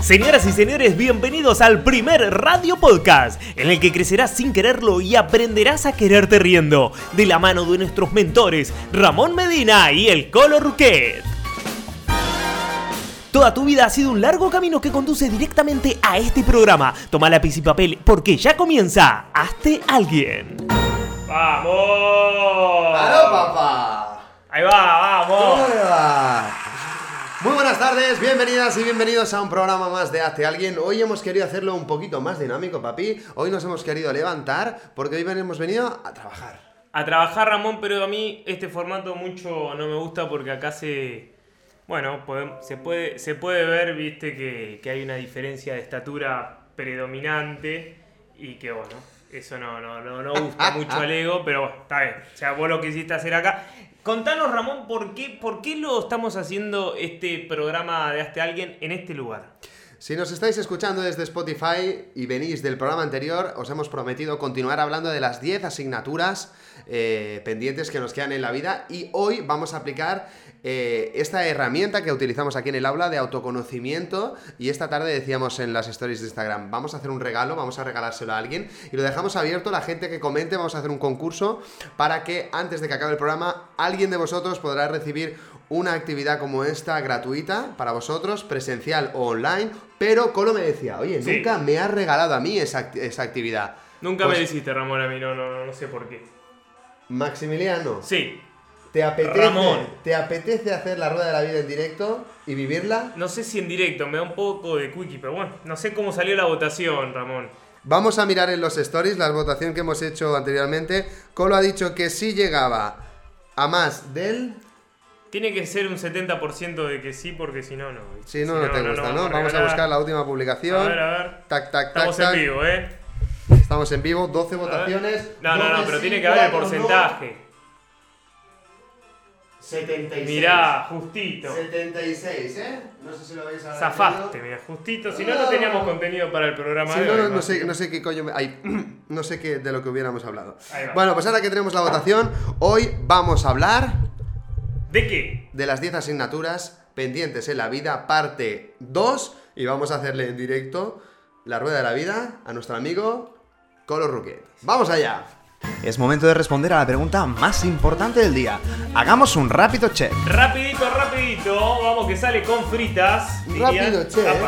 Señoras y señores, bienvenidos al primer Radio Podcast, en el que crecerás sin quererlo y aprenderás a quererte riendo, de la mano de nuestros mentores, Ramón Medina y el Colo Ruquet. Toda tu vida ha sido un largo camino que conduce directamente a este programa. Toma lápiz y papel porque ya comienza Hazte Alguien. ¡Vamos! ¡Aló, papá! Ahí va, ¿Cómo vamos. va? Muy buenas tardes, bienvenidas y bienvenidos a un programa más de Hazte Alguien. Hoy hemos querido hacerlo un poquito más dinámico, papi. Hoy nos hemos querido levantar porque hoy hemos venido a trabajar. A trabajar, Ramón, pero a mí este formato mucho no me gusta porque acá se. Bueno, se puede, se puede ver, viste, que, que hay una diferencia de estatura predominante y que, bueno, eso no, no, no, no gusta mucho al ego, pero bueno, está bien. O sea, vos lo quisiste hacer acá. Contanos, Ramón, ¿por qué, ¿por qué lo estamos haciendo este programa de Hazte Alguien en este lugar? Si nos estáis escuchando desde Spotify y venís del programa anterior, os hemos prometido continuar hablando de las 10 asignaturas eh, pendientes que nos quedan en la vida y hoy vamos a aplicar eh, esta herramienta que utilizamos aquí en el aula de autoconocimiento y esta tarde decíamos en las stories de Instagram, vamos a hacer un regalo, vamos a regalárselo a alguien y lo dejamos abierto, la gente que comente, vamos a hacer un concurso para que antes de que acabe el programa alguien de vosotros podrá recibir una actividad como esta gratuita para vosotros, presencial o online, pero Colo me decía, oye, Sí. nunca me has regalado a mí esa, act- esa actividad. Nunca Pues, me dijiste, Ramón, a mí, no, no, no, no sé por qué. Maximiliano, Sí, ¿te apetece, Ramón. ¿te apetece hacer la rueda de la vida en directo y vivirla? No sé si en directo, me da un poco de quickie, pero bueno, no sé cómo salió la votación, Ramón. Vamos a mirar en los stories la votación que hemos hecho anteriormente. Colo ha dicho que si llegaba a más del... Tiene que ser un 70% de que sí, porque si no, no. Si no, no, te gusta, ¿no? Vamos a regalar. buscar la última publicación. A ver, a ver. Tac, tac, tac, Estamos tac. en vivo, ¿eh? Estamos en vivo, 12 A ver. votaciones. No, no, no, pero sí, tiene que haber el no. porcentaje. 76. Mirá, justito. 76, ¿eh? No sé si lo veis ahora. Zafaste, mira, justito. Si no, no teníamos contenido para el programa de no, hoy, no, no sé, no sé qué coño. me- ay, no sé qué de lo que hubiéramos hablado. Bueno, pues ahora que tenemos la votación, hoy vamos a hablar ¿De qué? de las 10 asignaturas pendientes en la vida, parte 2. Y vamos a hacerle en directo la rueda de la vida a nuestro amigo Colo Ruquet. ¡Vamos allá! Es momento de responder a la pregunta más importante del día. Hagamos un rápido check. Rapidito, rapidito. Vamos que sale con fritas. Rápido, che, ¿eh?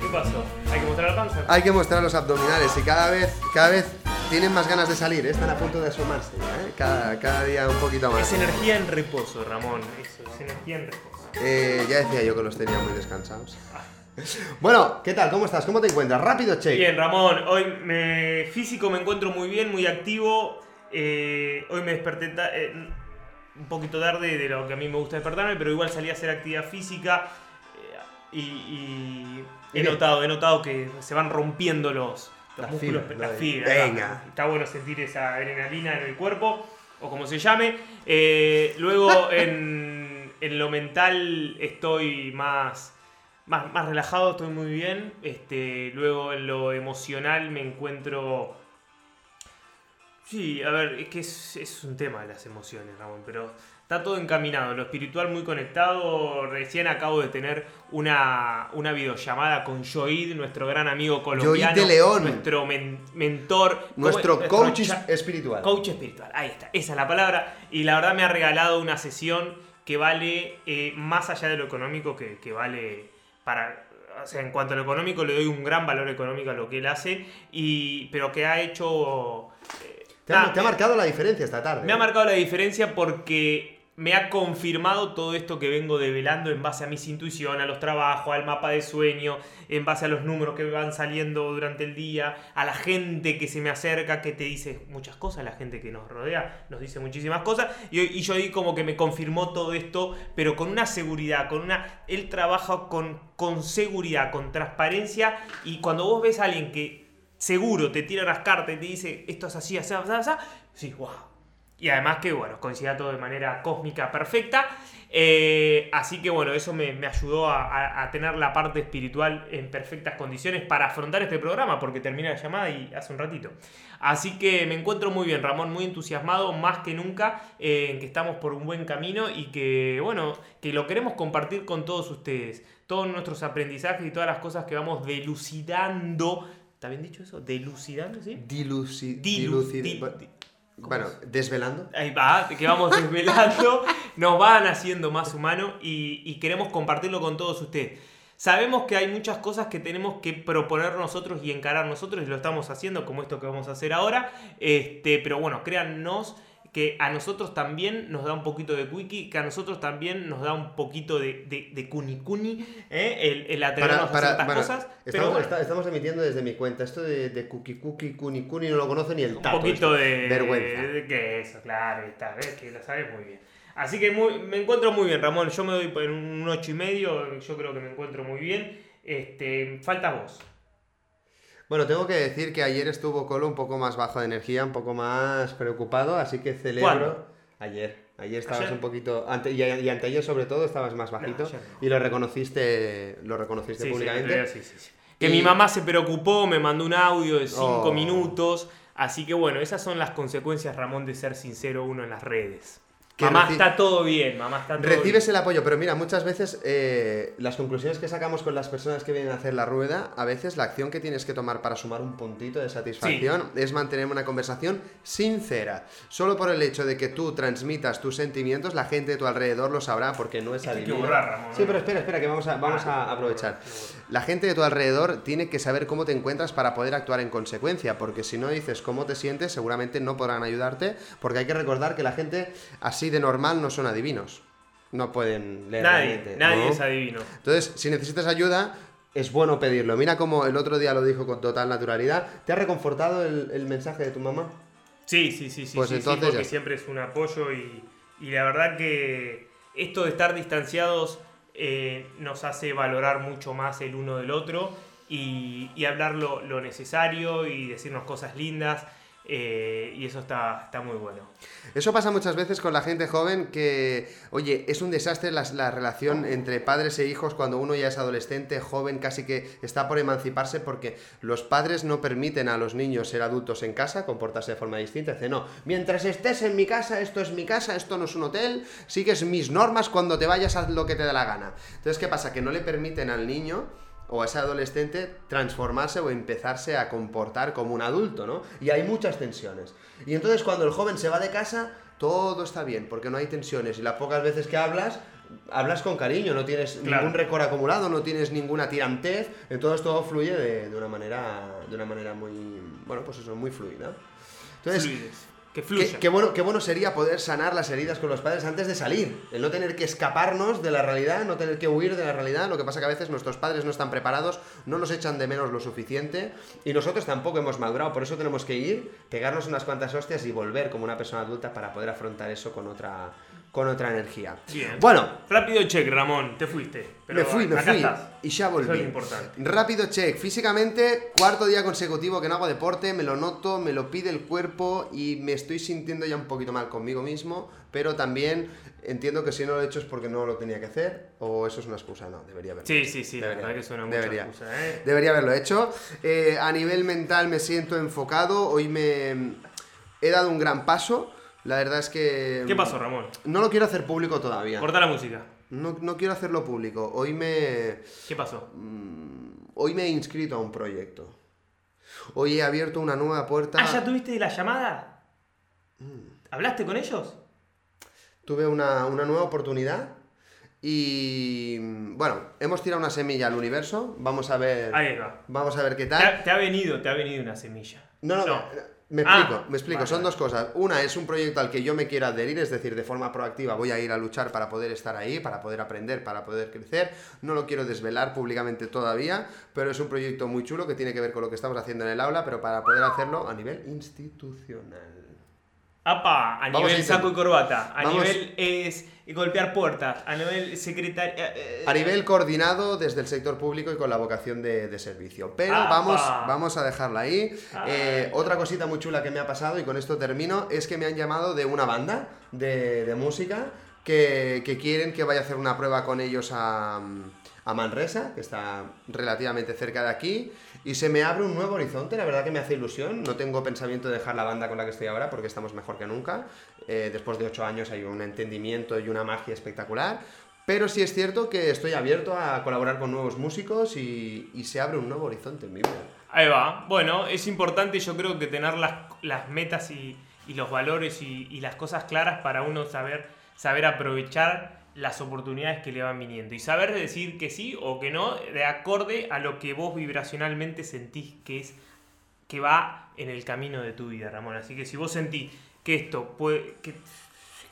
¿Qué pasó? ¿Hay que mostrar la panza? Hay que mostrar los abdominales y cada vez, cada vez tienen más ganas de salir, ¿eh? están a punto de asomarse, ¿eh? cada, cada día un poquito más. Es energía en reposo, Ramón. Eso, es energía en reposo. Eh, ya decía yo que los tenía muy descansados. Bueno, ¿qué tal? ¿Cómo estás? ¿Cómo te encuentras? Rápido, check. Bien, Ramón, hoy me, físico me encuentro muy bien, muy activo. Eh, hoy me desperté ta- eh, un poquito tarde de lo que a mí me gusta despertarme, pero igual salí a hacer actividad física eh, y, y he Bien. notado, he notado que se van rompiendo los, los músculos, fibras. Venga. Está bueno sentir esa adrenalina en el cuerpo, o como se llame. Eh, luego en, en lo mental estoy más más, más relajado, estoy muy bien. Este, luego en lo emocional me encuentro. Sí, a ver, es que es, es un tema de las emociones, Ramón, pero está todo encaminado. Lo espiritual muy conectado. Recién acabo de tener una, una videollamada con Joid, nuestro gran amigo colombiano. de León. Nuestro men- mentor. Nuestro coach espiritual. Coach espiritual, ahí está, esa es la palabra. Y la verdad me ha regalado una sesión que vale eh, más allá de lo económico, que, que vale para... O sea, en cuanto a lo económico, le doy un gran valor económico a lo que él hace, y, pero que ha hecho... eh, Te, ha, marcado la diferencia esta tarde. me ha ¿eh? marcado la diferencia porque me ha confirmado todo esto que vengo develando en base a mis intuiciones, a los trabajos, al mapa de sueño, en base a los números que van saliendo durante el día, a la gente que se me acerca, que te dice muchas cosas, la gente que nos rodea nos dice muchísimas cosas, y, y yo ahí como que me confirmó todo esto, pero con una seguridad, con una... Él trabaja con, con seguridad, con transparencia, y cuando vos ves a alguien que seguro te tira las cartas y te dice esto es así, así, así, así, sí, wow. Y además que, bueno, coincida todo de manera cósmica perfecta. Eh, así que, bueno, eso me, me ayudó a, a- a tener la parte espiritual en perfectas condiciones para afrontar este programa, porque termina la llamada y hace un ratito. Así que me encuentro muy bien, Ramón, muy entusiasmado, más que nunca, eh, en que estamos por un buen camino y que, bueno, que lo queremos compartir con todos ustedes. Todos nuestros aprendizajes y todas las cosas que vamos delucidando. ¿Está bien dicho eso? ¿Delucidando, sí? Diluci- Dilu- dilucid- di- Bueno, desvelando. Ahí va, que vamos desvelando, nos van haciendo más humanos y, y queremos compartirlo con todos ustedes. Sabemos que hay muchas cosas que tenemos que proponer nosotros y encarar nosotros y lo estamos haciendo, como esto que vamos a hacer ahora. Este, pero bueno, créannos que a nosotros también nos da un poquito de wiki, que a nosotros también nos da un poquito de, de, de cuni cuni, ¿eh? el, el atrevernos a hacer estas bueno, cosas. estamos, pero bueno, está- estamos emitiendo desde mi cuenta. Esto de, de cookie cookie cuni cuni no lo conoce ni el un tato. poquito esto. de, vergüenza. de que eso, claro, está, ves que lo sabes muy bien. Así que muy- me encuentro muy bien, Ramón. Yo me doy por un 8 y medio, yo creo que me encuentro muy bien. Este, falta vos. Bueno, tengo que decir que ayer estuvo Colo un poco más bajo de energía, un poco más preocupado, así que celebro. ¿Cuándo? Ayer. Ayer estabas ¿Ayer? un poquito. Ante, y, y anteayer, sobre todo, estabas más bajito. no. Y lo reconociste, lo reconociste Sí, públicamente. sí, sí, sí. Que Y- mi mamá se preocupó, me mandó un audio de 5 Oh. minutos. Así que bueno, esas son las consecuencias, Ramón, de ser sincero uno en las redes. Que mamá, está todo bien, mamá, está todo Recibes bien. el apoyo, pero mira, muchas veces eh, las conclusiones que sacamos con las personas que vienen a hacer la rueda, a veces la acción que tienes que tomar para sumar un puntito de satisfacción es mantener una conversación sincera. Solo por el hecho de que tú transmitas tus sentimientos, la gente de tu alrededor lo sabrá porque no es adivina. Sí, ¿no? pero espera, espera, que vamos a, vamos a aprovechar. La gente de tu alrededor tiene que saber cómo te encuentras para poder actuar en consecuencia, porque si no dices cómo te sientes, seguramente no podrán ayudarte, porque hay que recordar que la gente así de normal no son adivinos. No pueden leer la Nadie, mente, nadie ¿no? es adivino. Entonces, si necesitas ayuda, es bueno pedirlo. Mira como el otro día lo dijo con total naturalidad. ¿Te ha reconfortado el, el mensaje de tu mamá? Sí, sí, sí, sí, Pues sí, sí, entonces porque ya. siempre es un apoyo y, y la verdad que esto de estar distanciados eh, nos hace valorar mucho más el uno del otro y, y hablar lo, lo necesario y decirnos cosas lindas eh, y eso está, está muy bueno. Eso pasa muchas veces con la gente joven que, oye, es un desastre la, la relación entre padres e hijos cuando uno ya es adolescente, joven, casi que está por emanciparse porque los padres no permiten a los niños ser adultos en casa, comportarse de forma distinta. Dicen, no, mientras estés en mi casa, esto es mi casa, esto no es un hotel, sigues mis normas, cuando te vayas haz lo que te da la gana. Entonces, ¿qué pasa? Que no le permiten al niño o a ese adolescente transformarse o empezarse a comportar como un adulto, ¿no? Y hay muchas tensiones. Y entonces cuando el joven se va de casa, todo está bien, porque no hay tensiones. Y las pocas veces que hablas, hablas con cariño, no tienes Claro. ningún récord acumulado, no tienes ninguna tirantez, entonces todo fluye de, de una manera de una manera muy, bueno, pues eso, muy fluida. Entonces, que Qué, fluya. qué bueno, qué bueno sería poder sanar las heridas con los padres antes de salir. El no tener que escaparnos de la realidad, no tener que huir de la realidad. Lo que pasa que a veces nuestros padres no están preparados, no nos echan de menos lo suficiente y nosotros tampoco hemos madurado. Por eso tenemos que ir, pegarnos unas cuantas hostias y volver como una persona adulta para poder afrontar eso con otra, con otra energía. Bien. Bueno, Rápido check, Ramón, te fuiste. pero me fui, me acá fui. estás. Y ya Eso volví. es lo importante. Rápido check. Físicamente, cuarto día consecutivo que no hago deporte, me lo noto, me lo pide el cuerpo y me estoy sintiendo ya un poquito mal conmigo mismo, pero también entiendo que si no lo he hecho es porque no lo tenía que hacer o eso es una excusa. No, debería haberlo Sí, hecho. sí, sí, la Debería, verdad que suena mucha debería. excusa, ¿eh? Debería haberlo hecho. Eh, a nivel mental me siento enfocado. Hoy me he dado un gran paso. La verdad es que... ¿Qué pasó, Ramón? No lo quiero hacer público todavía. Corta la música. No, no quiero hacerlo público. Hoy me... ¿Qué pasó? Hoy me he inscrito a un proyecto. Hoy he abierto una nueva puerta. Ah, ¿ya tuviste la llamada? ¿Hablaste con ellos? Tuve una, una nueva oportunidad. Y bueno, hemos tirado una semilla al universo. Vamos a ver. Ahí va. Vamos a ver qué Te tal. ha, te ha venido, te ha venido una semilla. No, no, No. Me Ah, explico, me explico. vale, Son dos cosas. Una es un proyecto al que yo me quiero adherir, es decir, de forma proactiva voy a ir a luchar para poder estar ahí, para poder aprender, para poder crecer. No lo quiero desvelar públicamente todavía, pero es un proyecto muy chulo que tiene que ver con lo que estamos haciendo en el aula, pero para poder hacerlo a nivel institucional. Apa, a Vamos nivel a saco y corbata, a Vamos. nivel es golpear puertas, a nivel secretaria. eh, A nivel coordinado desde el sector público y con la vocación de, de servicio. Pero ¡Apa! vamos, vamos a dejarla ahí. Ay. Eh, otra cosita muy chula que me ha pasado, y con esto termino, es que me han llamado de una banda de, de música que, que quieren que vaya a hacer una prueba con ellos a, a Manresa, que está relativamente cerca de aquí. Y se me abre un nuevo horizonte, la verdad que me hace ilusión. No tengo pensamiento de dejar la banda con la que estoy ahora porque estamos mejor que nunca. Eh, después de ocho años hay un entendimiento y una magia espectacular. Pero sí es cierto que estoy abierto a colaborar con nuevos músicos y, se abre un nuevo horizonte en mi vida. Ahí va. Bueno, es importante yo creo que tener las, las metas y, y los valores y, y las cosas claras para uno saber, saber aprovechar las oportunidades que le van viniendo y saber decir que sí o que no de acorde a lo que vos vibracionalmente sentís que es que va en el camino de tu vida, Ramón. Así que si vos sentís que esto puede que,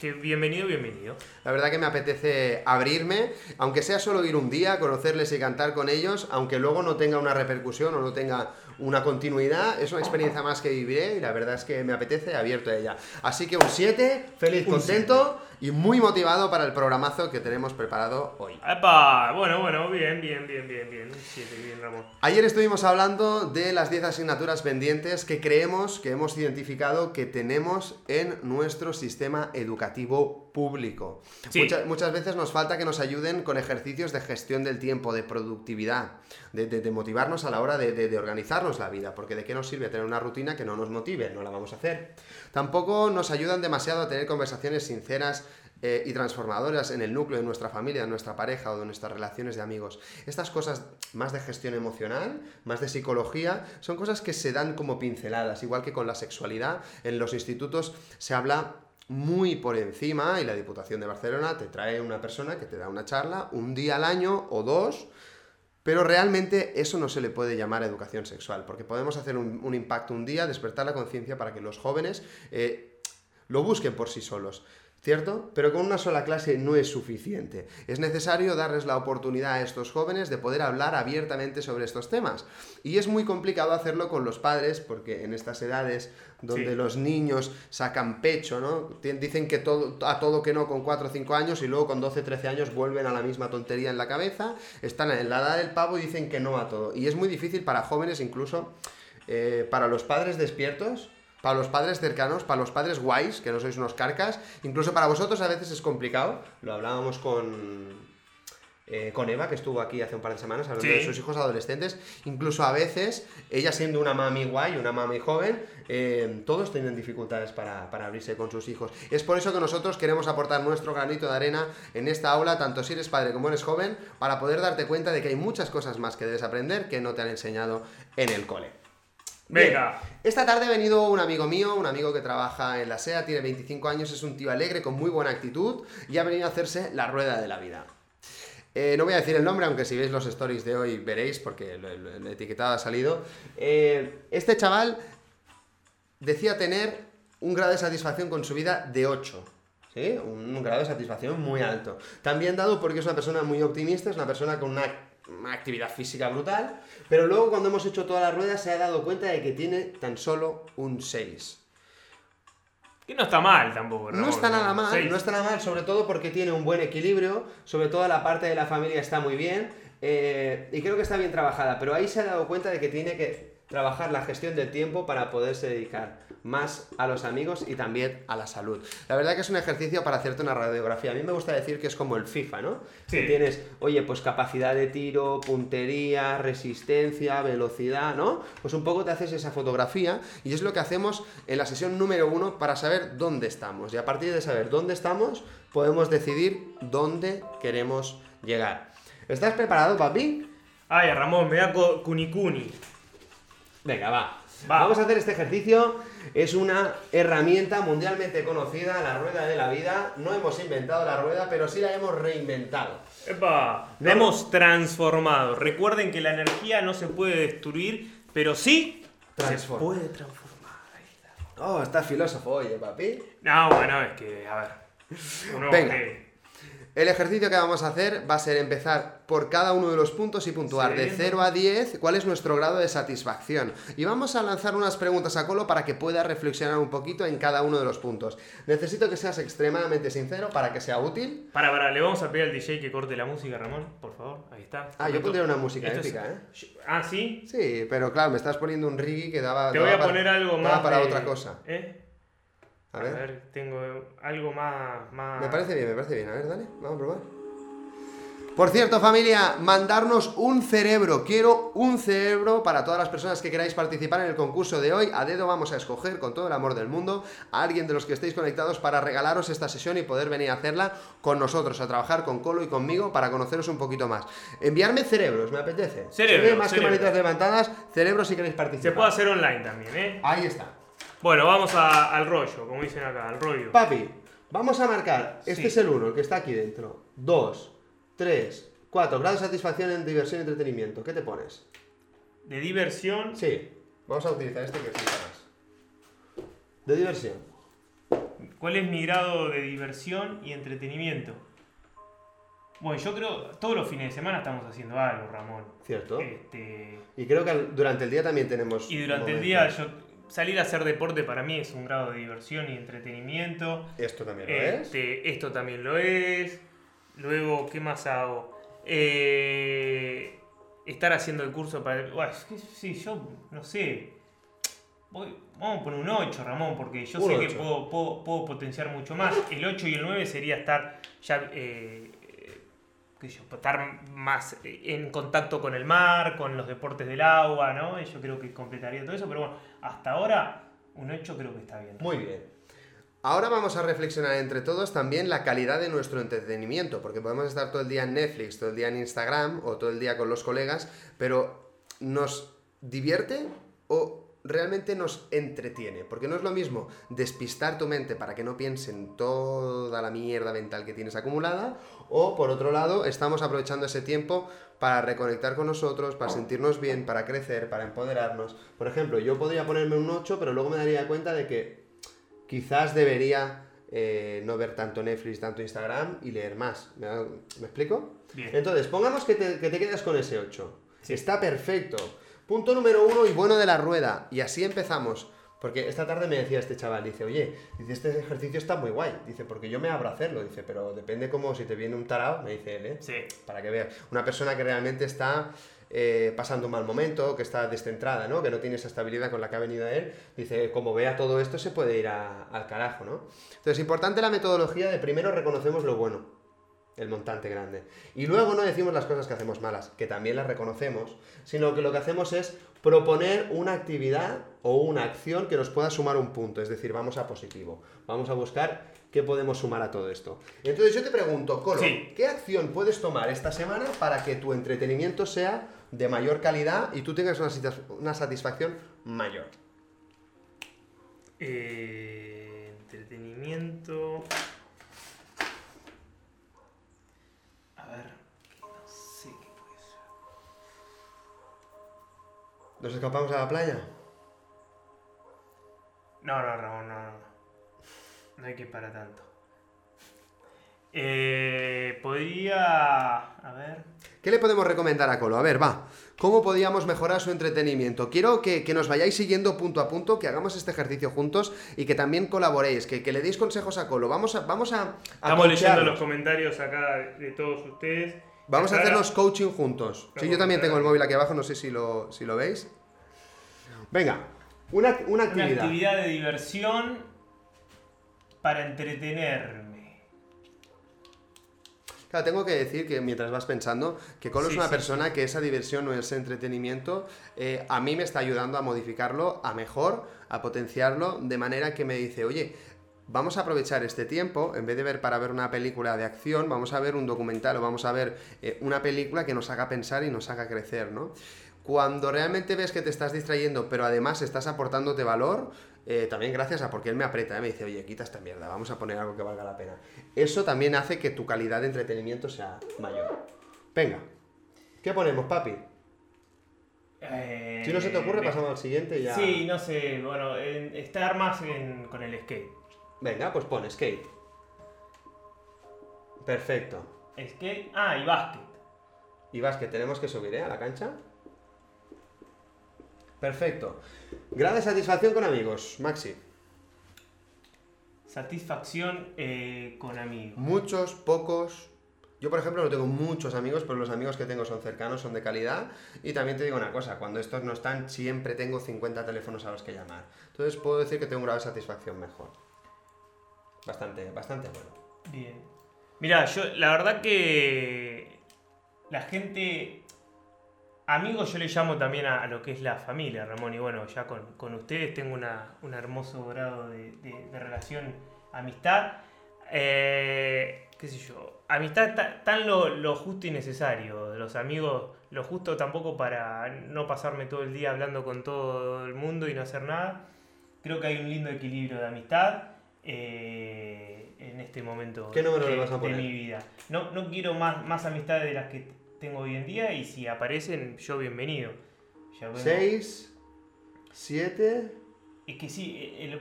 que bienvenido, bienvenido. La verdad que me apetece abrirme, aunque sea solo ir un día, conocerles y cantar con ellos, aunque luego no tenga una repercusión o no tenga una continuidad, es una experiencia más que viviré y la verdad es que me apetece abierto a ella. Así que un 7, feliz, Un contento y muy motivado para el programazo que tenemos preparado hoy. ¡Epa! Bueno, bueno, bien, bien, bien, bien, bien. Siete, bien, Ramón. Ayer estuvimos hablando de las 10 asignaturas pendientes que creemos que hemos identificado que tenemos en nuestro sistema educativo público. Sí. Muchas, muchas veces nos falta que nos ayuden con ejercicios de gestión del tiempo, de productividad, de, de- de motivarnos a la hora de, de- de organizarnos la vida, porque de qué nos sirve tener una rutina que no nos motive, no la vamos a hacer. Tampoco nos ayudan demasiado a tener conversaciones sinceras eh, y transformadoras en el núcleo de nuestra familia, de nuestra pareja o de nuestras relaciones de amigos. Estas cosas más de gestión emocional, más de psicología, son cosas que se dan como pinceladas, igual que con la sexualidad. En los institutos se habla muy por encima y la Diputación de Barcelona te trae una persona que te da una charla un día al año o dos. Pero realmente eso no se le puede llamar educación sexual, porque podemos hacer un, impacto un día, despertar la conciencia para que los jóvenes eh, lo busquen por sí solos, ¿cierto? Pero con una sola clase no es suficiente. Es necesario darles la oportunidad a estos jóvenes de poder hablar abiertamente sobre estos temas. Y es muy complicado hacerlo con los padres, porque en estas edades donde Sí. los niños sacan pecho, ¿no? Dicen que todo, a todo que no con 4 o 5 años y luego con 12, 13 años vuelven a la misma tontería en la cabeza, están en la edad del pavo y dicen que no a todo. Y es muy difícil para jóvenes, incluso eh, para los padres despiertos, para los padres cercanos, para los padres guays, que no sois unos carcas, incluso para vosotros a veces es complicado. Lo hablábamos con, eh, con Eva, que estuvo aquí hace un par de semanas hablando Sí. de sus hijos adolescentes. Incluso a veces, ella siendo una mami guay, una mami joven, eh, todos tienen dificultades para, para abrirse con sus hijos. Es por eso que nosotros queremos aportar nuestro granito de arena en esta aula, tanto si eres padre como eres joven, para poder darte cuenta de que hay muchas cosas más que debes aprender que no te han enseñado en el cole. Venga. Bien, Esta tarde ha venido un amigo mío, un amigo que trabaja en la SEA, tiene 25 años, es un tío alegre, con muy buena actitud y ha venido a hacerse la rueda de la vida. Eh, no voy a decir el nombre, aunque si veis los stories de hoy veréis, porque el etiquetado ha salido. Eh, este chaval decía tener un grado de satisfacción con su vida de 8. ¿Sí? Un, un grado de satisfacción muy alto. También dado porque es una persona muy optimista, es una persona con una actividad física brutal, pero luego cuando hemos hecho toda la rueda se ha dado cuenta de que tiene tan solo un 6. Que no está mal tampoco, No está nada mal, Seis. no está nada mal, sobre todo porque tiene un buen equilibrio, sobre todo la parte de la familia está muy bien, eh, y creo que está bien trabajada, pero ahí se ha dado cuenta de que tiene que trabajar la gestión del tiempo para poderse dedicar más a los amigos y también a la salud. La verdad que es un ejercicio para hacerte una radiografía. A mí me gusta decir que es como el FIFA, ¿no? Sí. Que tienes, oye, pues capacidad de tiro, puntería, resistencia, velocidad, ¿no? Pues un poco te haces esa fotografía y es lo que hacemos en la sesión número uno para saber dónde estamos. Y a partir de saber dónde estamos, podemos decidir dónde queremos llegar. ¿Estás preparado, papi? Ay, Ramón, me da cunicuni. Venga, va. Va. Vamos a hacer este ejercicio. Es una herramienta mundialmente conocida, la rueda de la vida. No hemos inventado la rueda, pero sí la hemos reinventado. Epa, la hemos transformado. Recuerden que la energía no se puede destruir, pero sí Transforma. se puede transformar. Oh, está filósofo, oye, papi. No, bueno, es que, a ver. uno Venga. El ejercicio que vamos a hacer va a ser empezar por cada uno de los puntos y puntuar de Sí. 0 a 10 cuál es nuestro grado de satisfacción. Y vamos a lanzar unas preguntas a Colo para que pueda reflexionar un poquito en cada uno de los puntos. Necesito que seas extremadamente sincero para que sea útil. Para, para, le vamos a pedir al DJ que corte la música, Ramón, por favor. Ahí está. Ah, yo pondría una música Esto es- épica, ¿eh? Ah, sí. Sí, pero claro, me estás poniendo un reggae que daba. Te daba voy a para- poner algo daba más. para de- otra cosa. ¿Eh? A A ver. ver, tengo algo más, más. Me parece bien, me parece bien. A ver, dale, vamos a probar. Por cierto, familia, mandarnos un cerebro. Quiero un cerebro para todas las personas que queráis participar en el concurso de hoy. A dedo vamos a escoger con todo el amor del mundo a alguien de los que estéis conectados para regalaros esta sesión y poder venir a hacerla con nosotros, a trabajar con Colo y conmigo para conoceros un poquito más. Enviarme cerebros, me apetece. Cerebro, más que manitas levantadas, cerebros si queréis Se participar. puede hacer online también, ¿eh? Ahí está. Bueno, vamos a- al rollo, como dicen acá, al rollo. Papi, vamos a marcar. Este Sí. es el 1, el que está aquí dentro. 2, 3, 4. Grado de satisfacción en diversión y entretenimiento. ¿Qué te pones? De diversión. Sí, vamos a utilizar este que flipas. De diversión. ¿Cuál es mi grado de diversión y entretenimiento? Bueno, yo creo todos los fines de semana estamos haciendo algo, Ramón. ¿Cierto? Este, Y creo que durante el día también tenemos. y durante el día yo salir a hacer deporte para mí es un grado de diversión y entretenimiento. Esto también lo es. Este, esto también lo es. Luego, ¿qué más hago? Eh, estar haciendo el curso para... Bueno, es que sí, yo no sé. Voy- vamos a poner un 8, Ramón, porque yo Un sé 8. que puedo, puedo- puedo potenciar mucho más. El 8 y el 9 sería estar ya... eh, yo, estar más eh, en contacto con el mar, con los deportes del agua, ¿no? Yo creo que completaría todo eso, pero bueno, hasta ahora un 8 creo que está bien. Muy bien. Ahora vamos a reflexionar entre todos también la calidad de nuestro entretenimiento, porque podemos estar todo el día en Netflix, todo el día en Instagram o todo el día con los colegas, pero ¿nos divierte o realmente nos entretiene? Porque no es lo mismo despistar tu mente para que no piense en toda la mierda mental que tienes acumulada, o por otro lado, estamos aprovechando ese tiempo para reconectar con nosotros, para sentirnos bien, para crecer, para empoderarnos. Por ejemplo, yo podría ponerme un 8, pero luego me daría cuenta de que quizás debería eh, no ver tanto Netflix, tanto Instagram y leer más. ¿Me, ¿me explico? Bien. Entonces, pongamos que te, que te quedas con ese 8. Sí. Está perfecto. Punto número uno y bueno de la rueda. Y así empezamos. Porque esta tarde me decía este chaval, dice, oye, dice, este ejercicio está muy guay. Dice, porque yo me abro a hacerlo. Dice, pero depende como si te viene un tarao, me dice él, ¿eh? Sí. Para que veas. Una persona que realmente está eh, pasando un mal momento, que está descentrada, ¿no? Que no tiene esa estabilidad con la que ha venido a él. Dice, como vea todo esto, se puede ir a- al carajo, ¿no? Entonces, importante la metodología de primero reconocemos lo bueno, el montante grande. Y luego no decimos las cosas que hacemos malas, que también las reconocemos, sino que lo que hacemos es proponer una actividad o una acción que nos pueda sumar un punto, es decir, vamos a positivo, vamos a buscar qué podemos sumar a todo esto. Entonces yo te pregunto, Colo, Sí. ¿qué acción puedes tomar esta semana para que tu entretenimiento sea de mayor calidad y tú tengas una satisfacción mayor? Eh, entretenimiento. ¿Nos escapamos a la playa? No, no, Ramón, no, no. No hay que ir para tanto. Eh, podría. A ver. ¿Qué le podemos recomendar a Colo? A ver, va. ¿Cómo podíamos mejorar su entretenimiento? Quiero que, que nos vayáis siguiendo punto a punto, que hagamos este ejercicio juntos y que también colaboréis, que, que le deis consejos a Colo. Vamos a, vamos a, a Estamos leyendo los comentarios acá de todos ustedes. Vamos a hacernos coaching juntos. Sí, yo también tengo el móvil aquí abajo, no sé si lo, si lo veis. Venga, una, una Una actividad. actividad de diversión para entretenerme. Claro, tengo que decir que mientras vas pensando, que Colo es una sí, persona que esa diversión o ese entretenimiento eh, a mí me está ayudando a modificarlo a mejor, a potenciarlo, de manera que me dice, oye, vamos a aprovechar este tiempo, en vez de ver para ver una película de acción, vamos a ver un documental o vamos a ver eh, una película que nos haga pensar y nos haga crecer, ¿no? Cuando realmente ves que te estás distrayendo, pero además estás aportándote valor, eh, también gracias a porque él me aprieta, ¿eh? me dice, oye, quita esta mierda, vamos a poner algo que valga la pena. Eso también hace que tu calidad de entretenimiento sea mayor. Venga, ¿qué ponemos, papi? Eh, Si no se te ocurre, pasamos al siguiente y ya. Sí, no sé, bueno, en- estar más en- con el skate. Venga, pues pon skate. Perfecto. Skate. Ah, y básquet. Y vas, que tenemos que subir, ¿eh? A la cancha. Perfecto. Grado de satisfacción con amigos, Maxi. Satisfacción eh, con amigos. Muchos, pocos. Yo, por ejemplo, no tengo muchos amigos, pero los amigos que tengo son cercanos, son de calidad. Y también te digo una cosa, cuando estos no están, siempre tengo 50 teléfonos a los que llamar. Entonces puedo decir que tengo un grado de satisfacción mejor. Bastante, bastante bueno. Bien. Mira, yo la verdad que la gente, amigos yo le llamo también a, a lo que es la familia, Ramón, y bueno, ya con, con ustedes tengo una, un hermoso grado de, de- de relación, amistad, Eh, qué sé yo, amistad ta- tan lo, lo justo y necesario, los amigos lo justo tampoco para no pasarme todo el día hablando con todo el mundo y no hacer nada. Creo que hay un lindo equilibrio de amistad eh, en este momento ¿Qué número de, le vas a de poner? mi vida. No, no quiero más, más amistades de las que tengo hoy en día y si aparecen, yo bienvenido. Ya 6, 7. Es que sí, el- el-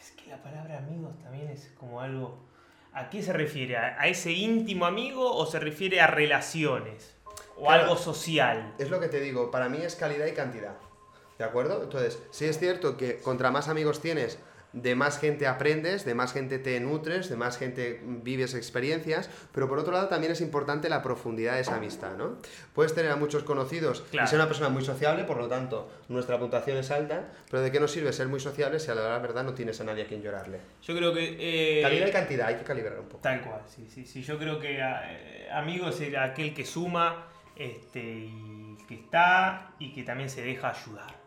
es que la palabra amigos también es como algo... ¿A qué se refiere? ¿A, a ese íntimo amigo o se refiere a relaciones? ¿O Claro. algo social? Es lo que te digo, para mí es calidad y cantidad. ¿De acuerdo? Entonces, sí es cierto que contra más amigos tienes, de más gente aprendes, de más gente te nutres, de más gente vives experiencias, pero por otro lado también es importante la profundidad de esa amistad, ¿no? Puedes tener a muchos conocidos Claro. y ser una persona muy sociable, por lo tanto, nuestra puntuación es alta, pero ¿de qué nos sirve ser muy sociable si a la verdad no tienes a nadie a quien llorarle? Yo creo que... eh, Calidad y cantidad, hay que calibrar un poco. Tal cual, sí, sí, sí. Yo creo que eh, amigo es el- aquel que suma este, y que está y que también se deja ayudar.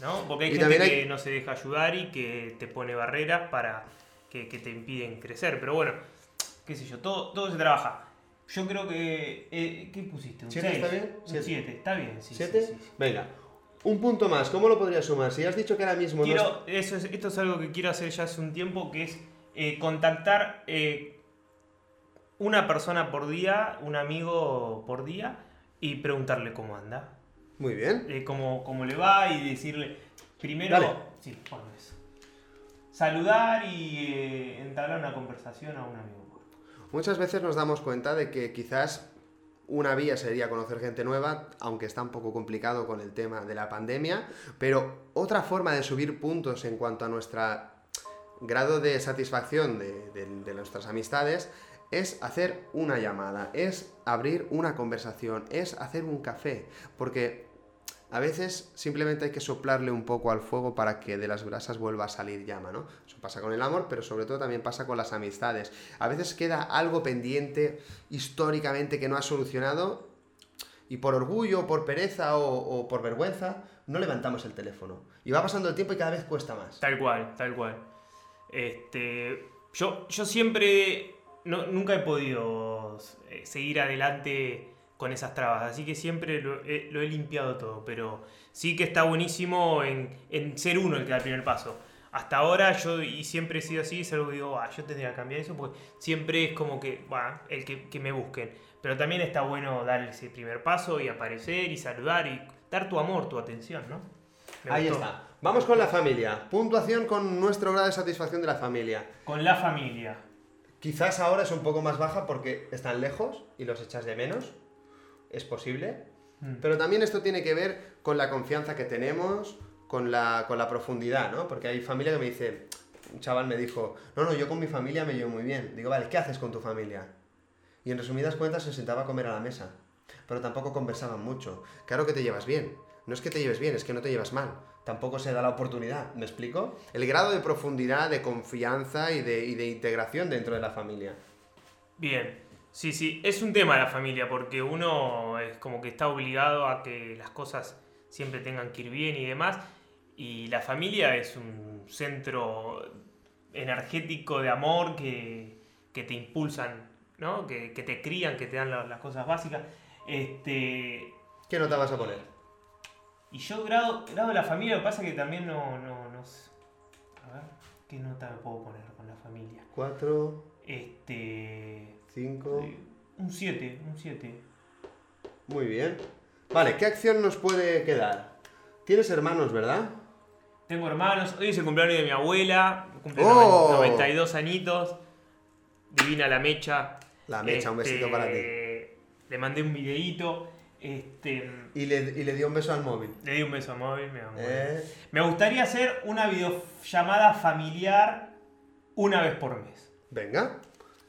¿No? Porque hay Y gente hay- que no se deja ayudar y que te pone barreras para que, que te impiden crecer. Pero bueno, qué sé yo, todo, todo se trabaja. Yo creo que. eh, ¿Qué pusiste? ¿Un ¿Siete 6? está bien? Un Siete. 7, está bien, sí. sí, ¿Siete? sí, sí. Venga, un punto más, ¿cómo lo podrías sumar? Si has dicho que ahora mismo no Quiero, eso es- esto es algo que quiero hacer ya hace un tiempo, que es eh, contactar eh, una persona por día, un amigo por día, y preguntarle cómo anda, Muy bien. eh, cómo, cómo le va, y decirle, primero, Dale. sí, bueno, eso. saludar y eh, entablar una conversación a un amigo. Muchas veces nos damos cuenta de que quizás una vía sería conocer gente nueva, aunque está un poco complicado con el tema de la pandemia, pero otra forma de subir puntos en cuanto a nuestro grado de satisfacción de, de- de nuestras amistades es hacer una llamada, es abrir una conversación, es hacer un café, porque a veces simplemente hay que soplarle un poco al fuego para que de las brasas vuelva a salir llama, ¿no? Eso pasa con el amor, pero sobre todo también pasa con las amistades. A veces queda algo pendiente históricamente que no has solucionado y por orgullo, por pereza o, o por vergüenza no levantamos el teléfono. Y va pasando el tiempo y cada vez cuesta más. Tal cual, tal cual. Este, yo, yo siempre, no- nunca he podido eh, seguir adelante con esas trabas, así que siempre lo, he- lo he limpiado todo, pero sí que está buenísimo en, en ser uno el que da el primer paso. Hasta ahora yo, y siempre he sido así, es algo que digo, "Ah, yo tendría que cambiar eso, porque siempre es como que, va, el que, que me busquen. Pero también está bueno dar ese primer paso y aparecer y saludar y dar tu amor, tu atención, ¿no? Me Ahí gustó. está. Vamos con la familia. Puntuación con nuestro grado de satisfacción de la familia. Con la familia. Quizás ahora es un poco más baja porque están lejos y los echas de menos. Es posible. Mm. Pero también esto tiene que ver con la confianza que tenemos, con la, con la profundidad, ¿no? Porque hay familia que me dice, un chaval me dijo, no, no, yo con mi familia me llevo muy bien. Digo, vale, ¿qué haces con tu familia? Y en resumidas cuentas se sentaba a comer a la mesa, pero tampoco conversaban mucho. Claro que te llevas bien. No es que te lleves bien, es que no te llevas mal. Tampoco se da la oportunidad, ¿me explico? El grado de profundidad, de confianza y de, y de integración dentro de la familia. Bien, sí, sí, es un tema la familia porque uno es como que está obligado a que las cosas siempre tengan que ir bien y demás. Y la familia es un centro energético de amor que, que te impulsan, ¿no? Que, que te crían, que te dan la- las cosas básicas. Este, ¿Qué nota vas a poner? y yo grado, grado de la familia, lo que pasa es que también no, no, no sé. A ver, ¿qué nota me puedo poner con la familia? ¿Cuatro? Este... ¿Cinco? Un 7, un 7. Muy bien. Vale, ¿qué acción nos puede quedar? Tienes hermanos, ¿verdad? Tengo hermanos, hoy es el cumpleaños de mi abuela, cumple ¡Oh! 92 añitos, divina la mecha. La mecha, un besito para ti. Le mandé un videíto. Este, Y le, y le dio un beso al móvil. le di un beso a móvil, muy bien. Eh, Me gustaría hacer una videollamada familiar una vez por mes. Venga,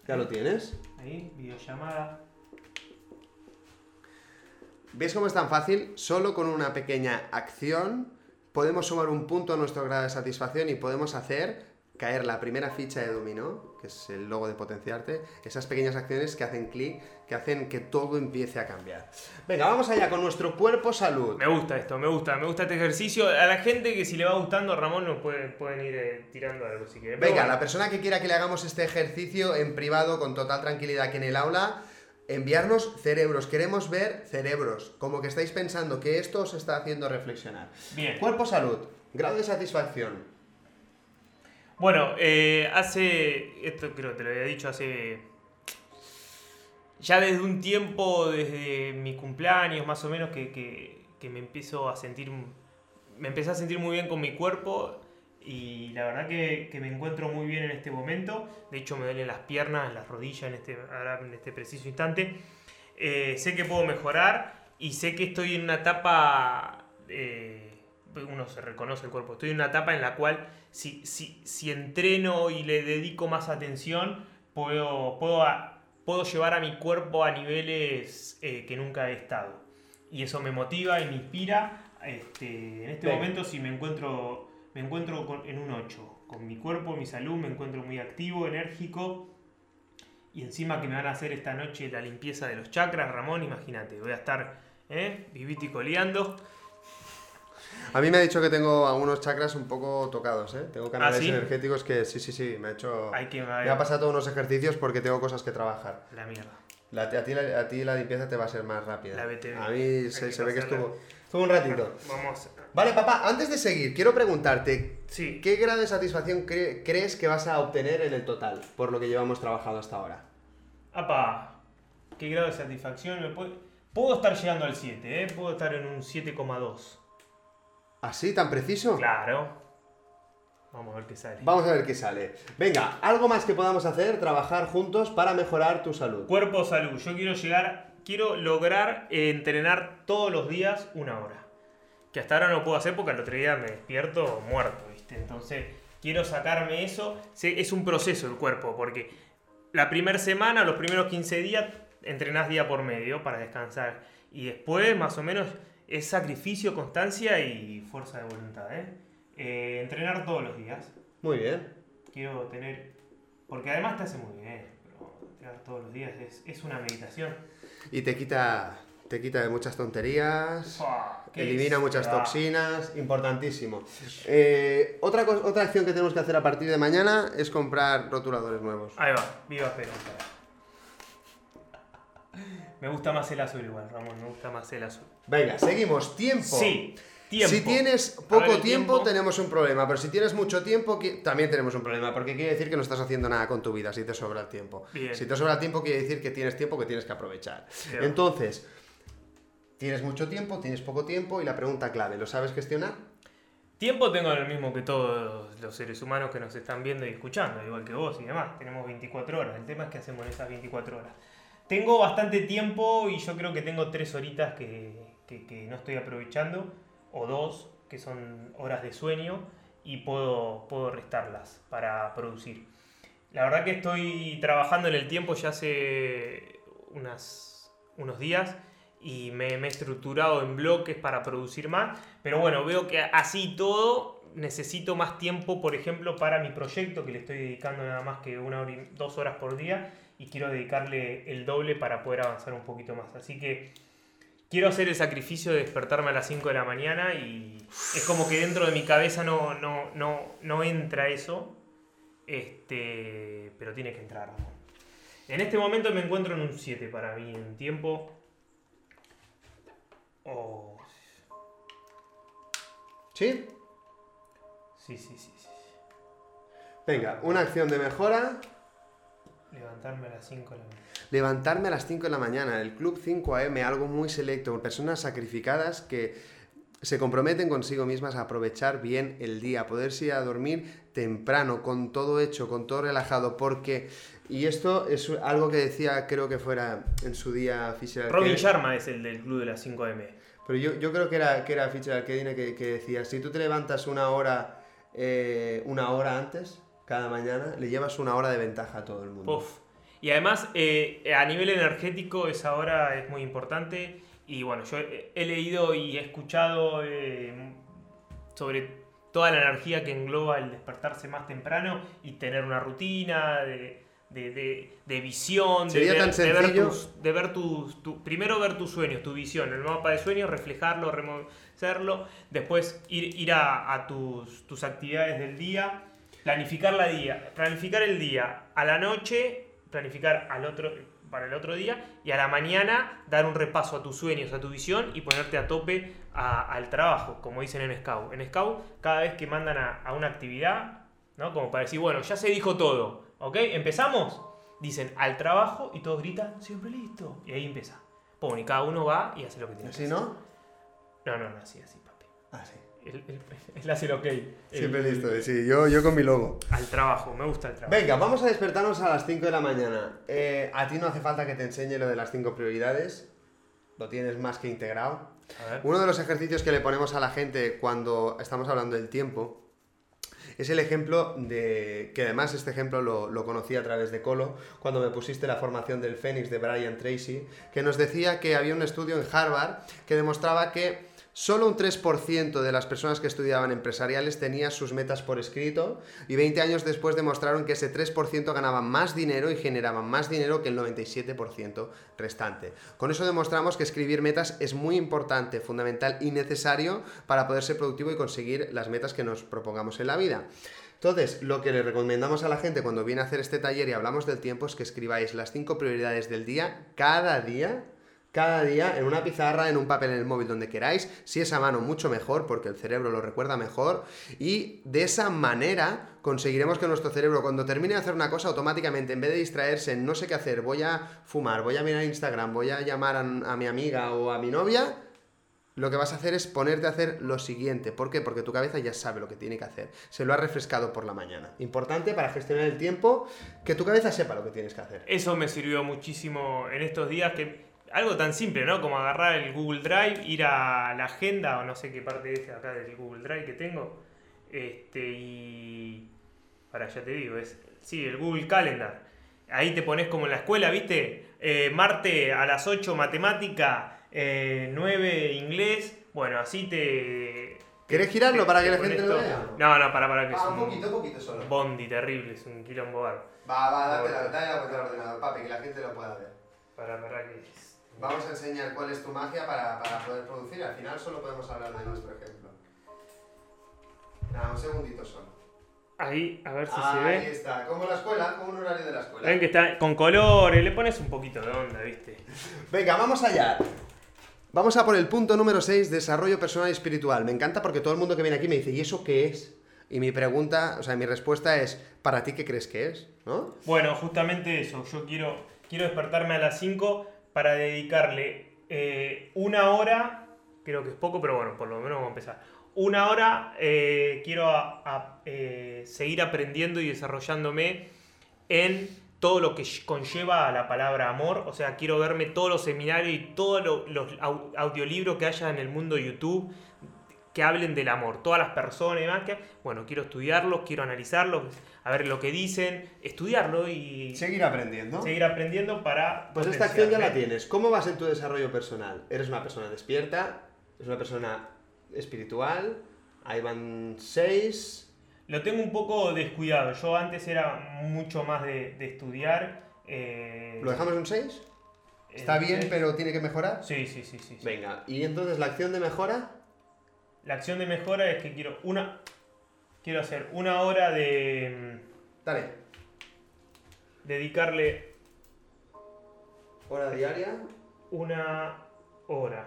ya lo tienes. Ahí, videollamada. ¿Ves cómo es tan fácil? Solo con una pequeña acción podemos sumar un punto a nuestro grado de satisfacción y podemos hacer caer la primera ficha de dominó, que es el logo de potenciarte, esas pequeñas acciones que hacen clic, que hacen que todo empiece a cambiar. Venga, vamos allá con nuestro cuerpo salud. Me gusta esto, me gusta, me gusta este ejercicio. A la gente que si le va gustando, Ramón, nos puede- pueden ir eh, tirando algo si quieren. Venga, bueno, la persona que quiera que le hagamos este ejercicio en privado con total tranquilidad aquí en el aula, enviarnos cerebros. Queremos ver cerebros, como que estáis pensando que esto os está haciendo reflexionar. Bien. Cuerpo salud, grado de satisfacción. Bueno, eh, hace. Esto creo que te lo había dicho hace. Ya desde un tiempo, desde mi cumpleaños más o menos, que, que- me empiezo a sentir. Me empecé a sentir muy bien con mi cuerpo y la verdad que, que me encuentro muy bien en este momento. De hecho, me duelen las piernas, las rodillas en este, ahora en este preciso instante. Eh, sé que puedo mejorar y sé que estoy en una etapa. eh, uno se reconoce el cuerpo. Estoy en una etapa en la cual, si, si, si entreno y le dedico más atención, puedo, puedo, a- puedo llevar a mi cuerpo a niveles eh, que nunca he estado. Y eso me motiva y me inspira. Este, en este momento, si me encuentro, me encuentro con- en un 8. Con mi cuerpo, mi salud, me encuentro muy activo, enérgico. Y encima que me van a hacer esta noche la limpieza de los chakras, Ramón, imagínate, voy a estar ¿eh? vivito y coleando. A mí me ha dicho que tengo algunos chakras un poco tocados, ¿eh? Tengo canales ¿Ah, sí? energéticos que sí, sí, sí, me ha hecho... Hay que Me ha pasado unos ejercicios porque tengo cosas que trabajar. la mierda. La- a, ti, la, a ti la limpieza te va a ser más rápida. La BTV. A mí se, ve que estuvo, estuvo un ratito. Vamos. Vale, papá, antes de seguir, quiero preguntarte, Sí. ¿qué grado de satisfacción cre- crees que vas a obtener en el total por lo que llevamos trabajado hasta ahora? Apa, qué grado de satisfacción me puede... Puedo estar llegando al 7, ¿eh? Puedo estar en un 7,2. ¿Así, tan preciso? Claro. Vamos a ver qué sale. Vamos a ver qué sale. Venga, algo más que podamos hacer, trabajar juntos para mejorar tu salud. Cuerpo salud. Yo quiero llegar, quiero lograr entrenar todos los días una hora. Que hasta ahora no puedo hacer porque al otro día me despierto muerto, ¿viste? Entonces, quiero sacarme eso. Es un proceso el cuerpo, porque la primera semana, los primeros 15 días, entrenás día por medio para descansar. Y después, más o menos, es sacrificio, constancia y fuerza de voluntad, ¿eh? Eh, entrenar todos los días. Muy bien. Quiero tener. Porque además te hace muy bien. Pero entrenar todos los días es, es una meditación. Y te quita, te quita de muchas tonterías. Elimina muchas toxinas, importantísimo. Eh, otra, otra acción que tenemos que hacer a partir de mañana es comprar rotuladores nuevos. Ahí va, viva Esperanza. Me gusta más el azul igual, Ramón, me gusta más el azul. Venga, seguimos. Tiempo. Sí, tiempo. Si tienes A ver, poco el tiempo, tenemos un problema, pero si tienes mucho tiempo, también tenemos un problema, porque quiere decir que no estás haciendo nada con tu vida si te sobra el tiempo. Bien. Si te sobra el tiempo, quiere decir que tienes tiempo que tienes que aprovechar. Claro. Entonces, tienes mucho tiempo, tienes poco tiempo, y la pregunta clave, ¿lo sabes gestionar? Tiempo tengo el mismo que todos los seres humanos que nos están viendo y escuchando, igual que vos y demás. Tenemos 24 horas. El tema es qué hacemos en esas 24 horas. Tengo bastante tiempo y yo creo que tengo tres horitas que, que- que no estoy aprovechando, o dos, que son horas de sueño, y puedo, puedo restarlas para producir. La verdad que estoy trabajando en el tiempo ya hace unas, unos días y me, me he estructurado en bloques para producir más. Pero bueno, veo que así todo necesito más tiempo, por ejemplo, para mi proyecto, que le estoy dedicando nada más que una hora y dos horas por día, y quiero dedicarle el doble para poder avanzar un poquito más. Así que quiero hacer el sacrificio de despertarme a las 5 de la mañana y es como que dentro de mi cabeza no, no, no, no entra eso, este, pero tiene que entrar. En este momento me encuentro en un 7 para mí en tiempo. Oh, ¿Sí? sí, sí, sí, sí. Venga, una acción de mejora. Levantarme a las 5 de la mañana. Levantarme a las 5 de la mañana, el Club 5am, algo muy selecto, personas sacrificadas que se comprometen consigo mismas a aprovechar bien el día, a poderse ir a dormir temprano, con todo hecho, con todo relajado, porque, y esto es algo que decía, creo que fuera en su día Fisher Robin Sharma es el del club de las 5M. pero yo, yo creo que era, que era Fisher que, que decía, si tú te levantas una hora, eh, una hora antes, cada mañana, le llevas una hora de ventaja a todo el mundo. Uf. Y además, eh, a nivel energético, esa hora es muy importante. Y bueno, yo he, leído y he escuchado eh, sobre toda la energía que engloba el despertarse más temprano y tener una rutina de, de- de- de visión, de Sería ver, tan de ver sencillo- tus- de ver tus, tu- primero ver tus sueños, tu visión, el mapa de sueños, reflejarlo, reconocerlo, después ir, ir a, a tus, tus actividades del día, planificar la día, planificar el día a la noche, planificar al otro para el otro día y a la mañana dar un repaso a tus sueños, a tu visión y ponerte a tope a- al trabajo, como dicen en Scout. En Scout, cada vez que mandan a, a una actividad, ¿no? Como para decir, bueno, ya se dijo todo, ¿ok? ¿Empezamos? Dicen al trabajo y todos gritan, siempre listo. Y ahí empieza. Pum, y cada uno va y hace lo que tiene que ¿Así hacer. no? No, no, no, así, así, papi. Ah, sí. Él, él- él hace el ok. Siempre El- listo, sí, yo, yo con mi logo. Al trabajo, me gusta el trabajo. Venga, vamos a despertarnos a las 5 de la mañana. Eh, a ti no hace falta que te enseñe lo de las 5 prioridades. Lo tienes más que integrado. Uno de los ejercicios que le ponemos a la gente cuando estamos hablando del tiempo es el ejemplo de. que además este ejemplo lo, lo conocí a través de Colo, cuando me pusiste la formación del Fénix de Brian Tracy, que nos decía que había un estudio en Harvard que demostraba que solo un 3% de las personas que estudiaban empresariales tenía sus metas por escrito y 20 años después demostraron que ese 3% ganaba más dinero y generaba más dinero que el 97% restante. Con eso demostramos que escribir metas es muy importante, fundamental y necesario para poder ser productivo y conseguir las metas que nos propongamos en la vida. Entonces, lo que le recomendamos a la gente cuando viene a hacer este taller y hablamos del tiempo es que escribáis las cinco prioridades del día cada día cada día en una pizarra, en un papel en el móvil, donde queráis. Si es a mano, mucho mejor, porque el cerebro lo recuerda mejor. Y de esa manera conseguiremos que nuestro cerebro, cuando termine de hacer una cosa, automáticamente, en vez de distraerse en no sé qué hacer, voy a fumar, voy a mirar Instagram, voy a llamar a, mi amiga o a mi novia, lo que vas a hacer es ponerte a hacer lo siguiente. ¿Por qué? Porque tu cabeza ya sabe lo que tiene que hacer. Se lo ha refrescado por la mañana. Importante para gestionar el tiempo, que tu cabeza sepa lo que tienes que hacer. Eso me sirvió muchísimo en estos días que algo tan simple, ¿no? Como agarrar el Google Drive, ir a la agenda o no sé qué parte es acá del Google Drive que tengo. Este y para ya te digo, es sí, el Google Calendar. Ahí te pones como en la escuela, ¿viste? Eh, Marte a las 8 matemática, eh, 9 inglés. Bueno, así te ¿Querés girarlo para que la gente lo vea? No, no, para para que Ah, un un poquito, poquito solo. bondi terrible, es un quilombo bárbaro. Va, va, date la, dale la al ordenador, papi, que la gente lo pueda ver. Para, para que es- Vamos a enseñar cuál es tu magia para, para poder producir. Al final solo podemos hablar de nuestro ejemplo. Nada, un segundito solo. Ahí, a ver si se Ahí ve. está, como la escuela, como un horario de la escuela. Ven que está con colores, le pones un poquito de onda, ¿viste? Venga, vamos allá. Vamos a por el punto número 6, desarrollo personal y espiritual. Me encanta porque todo el mundo que viene aquí me dice, ¿y eso qué es? Y mi pregunta, o sea, mi respuesta es, ¿para ti qué crees que es? ¿No? Bueno, justamente eso. Yo quiero, quiero despertarme a las 5 para dedicarle eh, una hora, creo que es poco, pero bueno, por lo menos vamos a empezar. Una hora eh, quiero eh, seguir aprendiendo y desarrollándome en todo lo que conlleva a la palabra amor. O sea, quiero verme todos los seminarios y todos lo- los au- audiolibros que haya en el mundo YouTube que hablen del amor. Todas las personas y demás que, bueno, quiero estudiarlos, quiero analizarlos, a ver lo que dicen, estudiarlo y Seguir aprendiendo. seguir aprendiendo para... Pues esta acción ya la potenciarme. tienes. ¿Cómo vas en tu desarrollo personal? ¿Eres una persona despierta? ¿Eres una persona espiritual? Ahí van seis. Lo tengo un poco descuidado. Yo antes era mucho más de, de estudiar. eh, ¿Lo dejamos en un 6? Está en bien, seis. pero tiene que mejorar. Sí, sí, sí, sí. sí. Venga, y entonces la acción de mejora. La acción de mejora es que quiero una... Quiero hacer una hora de... Dale. Dedicarle Hora diaria. una hora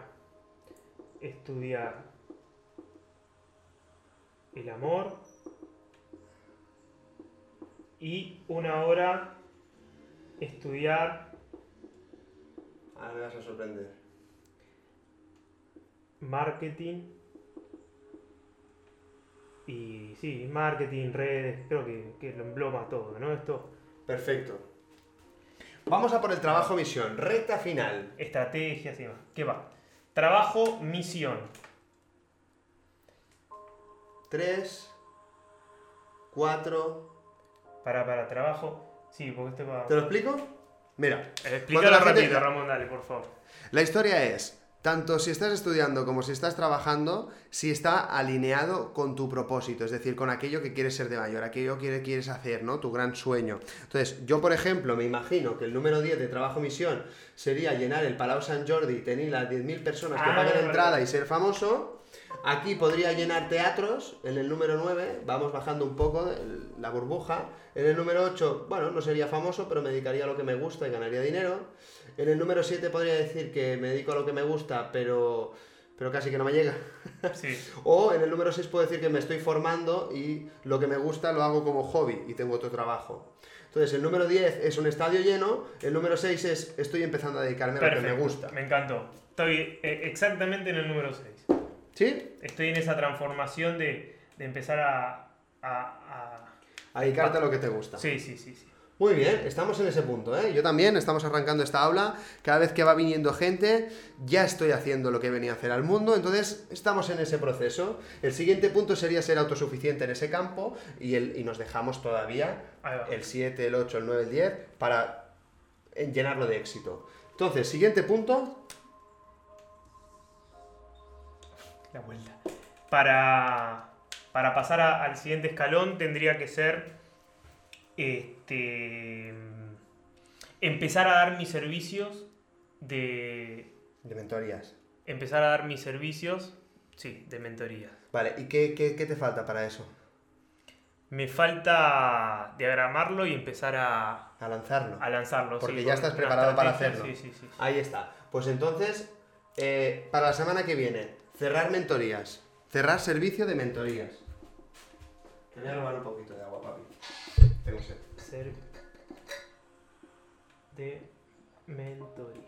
estudiar el amor y una hora estudiar Ahora me vas a sorprender. marketing Y sí, marketing, redes, creo que, que lo embloma todo, ¿no? Esto, Perfecto. Vamos a por el trabajo misión, recta final. estrategias y demás. ¿Qué va? Trabajo, misión. 3, 4. Para, para, trabajo. Sí, porque este va. ¿Te lo explico? Mira, cuando Explícalo la gente- rápido, Ramón, dale, por favor. La historia es, tanto si estás estudiando como si estás trabajando, si está alineado con tu propósito, es decir, con aquello que quieres ser de mayor, aquello que quieres hacer, ¿no? Tu gran sueño. Entonces, yo, por ejemplo, me imagino que el número 10 de trabajo misión sería llenar el Palau Sant Jordi, tener las 10.000 personas que Ah, paguen vale. entrada y ser famoso. Aquí podría llenar teatros, en el número 9, vamos bajando un poco la burbuja. En el número 8, bueno, no sería famoso, pero me dedicaría a lo que me gusta y ganaría dinero. En el número 7 podría decir que me dedico a lo que me gusta, pero, pero casi que no me llega. Sí. O en el número 6 puedo decir que me estoy formando y lo que me gusta lo hago como hobby y tengo otro trabajo. Entonces, el número 10 es un estadio lleno, el número 6 es estoy empezando a dedicarme a lo que me gusta. Me encantó. Estoy eh, exactamente en el número 6. ¿Sí? Estoy en esa transformación de, de empezar a, a- A dedicarte a lo que te gusta. a- Sí, sí, sí, sí. Muy bien, estamos en ese punto, ¿eh? Yo también, estamos arrancando esta aula, cada vez que va viniendo gente, ya estoy haciendo lo que venía a hacer al mundo, entonces estamos en ese proceso. El siguiente punto sería ser autosuficiente en ese campo y, el, y nos dejamos todavía el 7, el 8, el 9, el 10 para eh, llenarlo de éxito. Entonces, siguiente punto, La vuelta. Para, para pasar a- al siguiente escalón tendría que ser este, empezar a dar mis servicios de... de mentorías. Empezar a dar mis servicios, sí, de mentoría. Vale, ¿y qué, qué- qué te falta para eso? Me falta diagramarlo y empezar a, A lanzarlo. a lanzarlo. Porque sí, ya estás preparado para hacerlo. Sí, sí, sí. Ahí está. Pues entonces, eh, para la semana que viene, cerrar mentorías. Cerrar servicio de mentorías. Te voy a robar un poquito de agua, papi. Tengo sed. Ser de mentoría.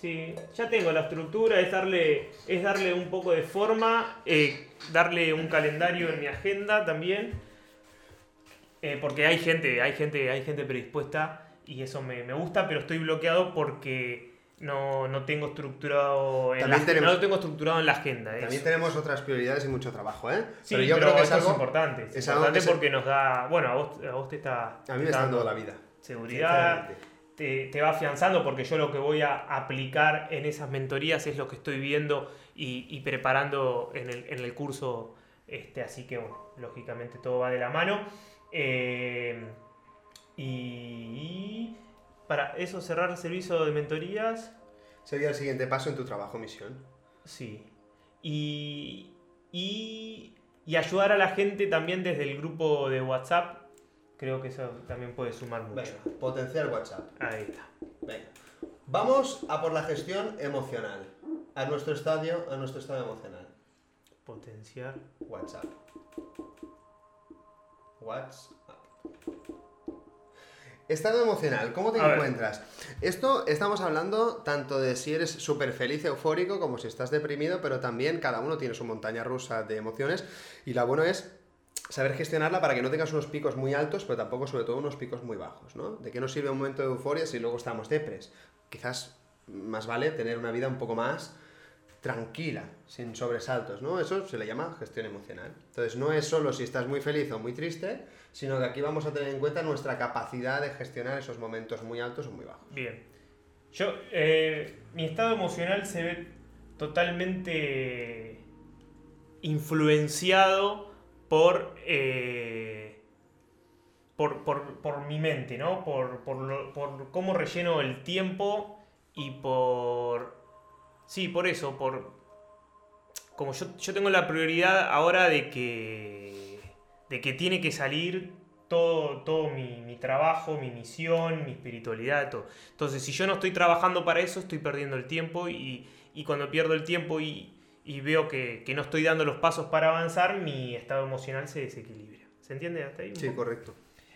Sí, ya tengo la estructura, es darle, es darle un poco de forma, eh, darle un calendario en mi agenda también. eh, porque hay gente, hay gente, hay gente predispuesta y eso me gusta, pero estoy bloqueado porque no, no tengo estructurado en la, tenemos- no lo tengo estructurado en la agenda. También eso. tenemos otras prioridades y mucho trabajo, ¿eh? Sí, pero yo creo que es algo. importante. Es, es algo importante se- porque nos da. Bueno, a vos, a vos te está. A mí me está dando la vida. seguridad, te, te va afianzando porque yo lo que voy a aplicar en esas mentorías es lo que estoy viendo y, y preparando en el, en el curso. Este, así que, bueno, lógicamente todo va de la mano. Eh, y para eso cerrar el servicio de mentorías, Sería el siguiente paso en tu trabajo misión. sí. Y, y, y ayudar a la gente también desde el grupo de WhatsApp. Creo que eso también puede sumar mucho. Venga, potenciar WhatsApp. Ahí está. Venga. Vamos a por la gestión emocional. A nuestro estadio, a nuestro estado emocional. Potenciar. WhatsApp. WhatsApp. Estado emocional, ¿cómo te A ver. encuentras? Esto estamos hablando tanto de si eres súper feliz, eufórico, como si estás deprimido, pero también cada uno tiene su montaña rusa de emociones y la bueno es saber gestionarla para que no tengas unos picos muy altos, pero tampoco sobre todo unos picos muy bajos, ¿no? ¿De qué nos sirve un momento de euforia si luego estamos depres? Quizás más vale tener una vida un poco más tranquila, sin sobresaltos, ¿no? Eso se le llama gestión emocional. Entonces, no es solo si estás muy feliz o muy triste, sino que aquí vamos a tener en cuenta nuestra capacidad de gestionar esos momentos muy altos o muy bajos. Bien. Yo, eh, mi estado emocional se ve totalmente influenciado por, eh, por, por, por mi mente, ¿no? Por, por, por cómo relleno el tiempo y por... Sí, por eso, por... Como yo, yo tengo la prioridad ahora de que, de que tiene que salir todo, todo mi, mi trabajo, mi misión, mi espiritualidad, todo. Entonces, si yo no estoy trabajando para eso, estoy perdiendo el tiempo y, y cuando pierdo el tiempo y, y veo que, que no estoy dando los pasos para avanzar, mi estado emocional se desequilibra. ¿Se entiende hasta ahí? Sí, correcto.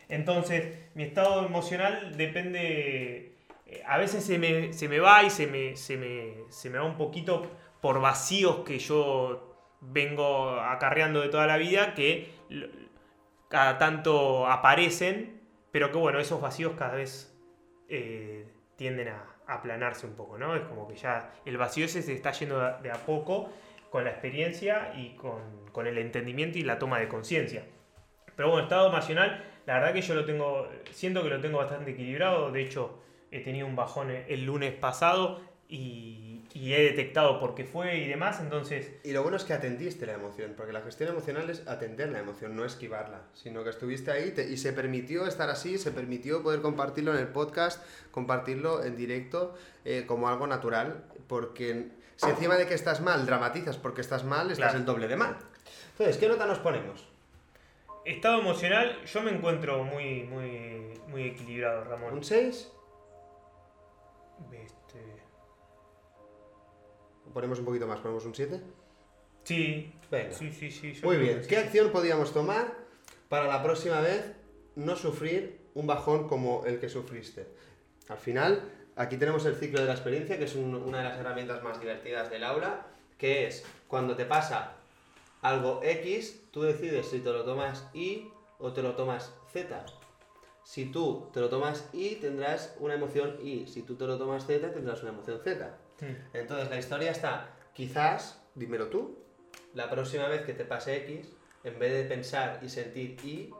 Entonces, mi estado emocional depende. Eh, A veces se me, se me va y se me, se, me, se me va un poquito por vacíos que yo vengo acarreando de toda la vida que cada tanto aparecen, pero que bueno, esos vacíos cada vez eh, tienden a aplanarse un poco, ¿no? Es como que ya el vacío ese se está yendo de a poco con la experiencia y con, con el entendimiento y la toma de conciencia. Pero bueno, estado emocional, la verdad que yo lo tengo, siento que lo tengo bastante equilibrado, de hecho he tenido un bajón el lunes pasado y, y he detectado por qué fue y demás, entonces Y lo bueno es que atendiste la emoción, porque la gestión emocional es atender la emoción, no esquivarla, sino que estuviste ahí te- y se permitió estar así, se permitió poder compartirlo en el podcast, compartirlo en directo eh, como algo natural, porque si encima de que estás mal dramatizas porque estás mal, estás Claro. el doble de mal. Entonces, ¿qué nota nos ponemos? estado emocional yo me encuentro muy, muy, muy equilibrado, Ramón. ¿Un 6? Este, Ponemos un poquito más, ponemos un 7. sí, Venga. sí, sí, sí. Muy bien, ¿qué acción podríamos tomar para la próxima vez no sufrir un bajón como el que sufriste? Al final, aquí tenemos el ciclo de la experiencia, que es un- una de las herramientas más divertidas del aula, que es cuando te pasa algo X, tú decides si te lo tomas Y o te lo tomas Z. Si tú te lo tomas Y, tendrás una emoción Y. Si tú te lo tomas Z, tendrás una emoción Z. Mm. Entonces la historia está, quizás, dímelo tú, la próxima vez que te pase X, en vez de pensar y sentir Y,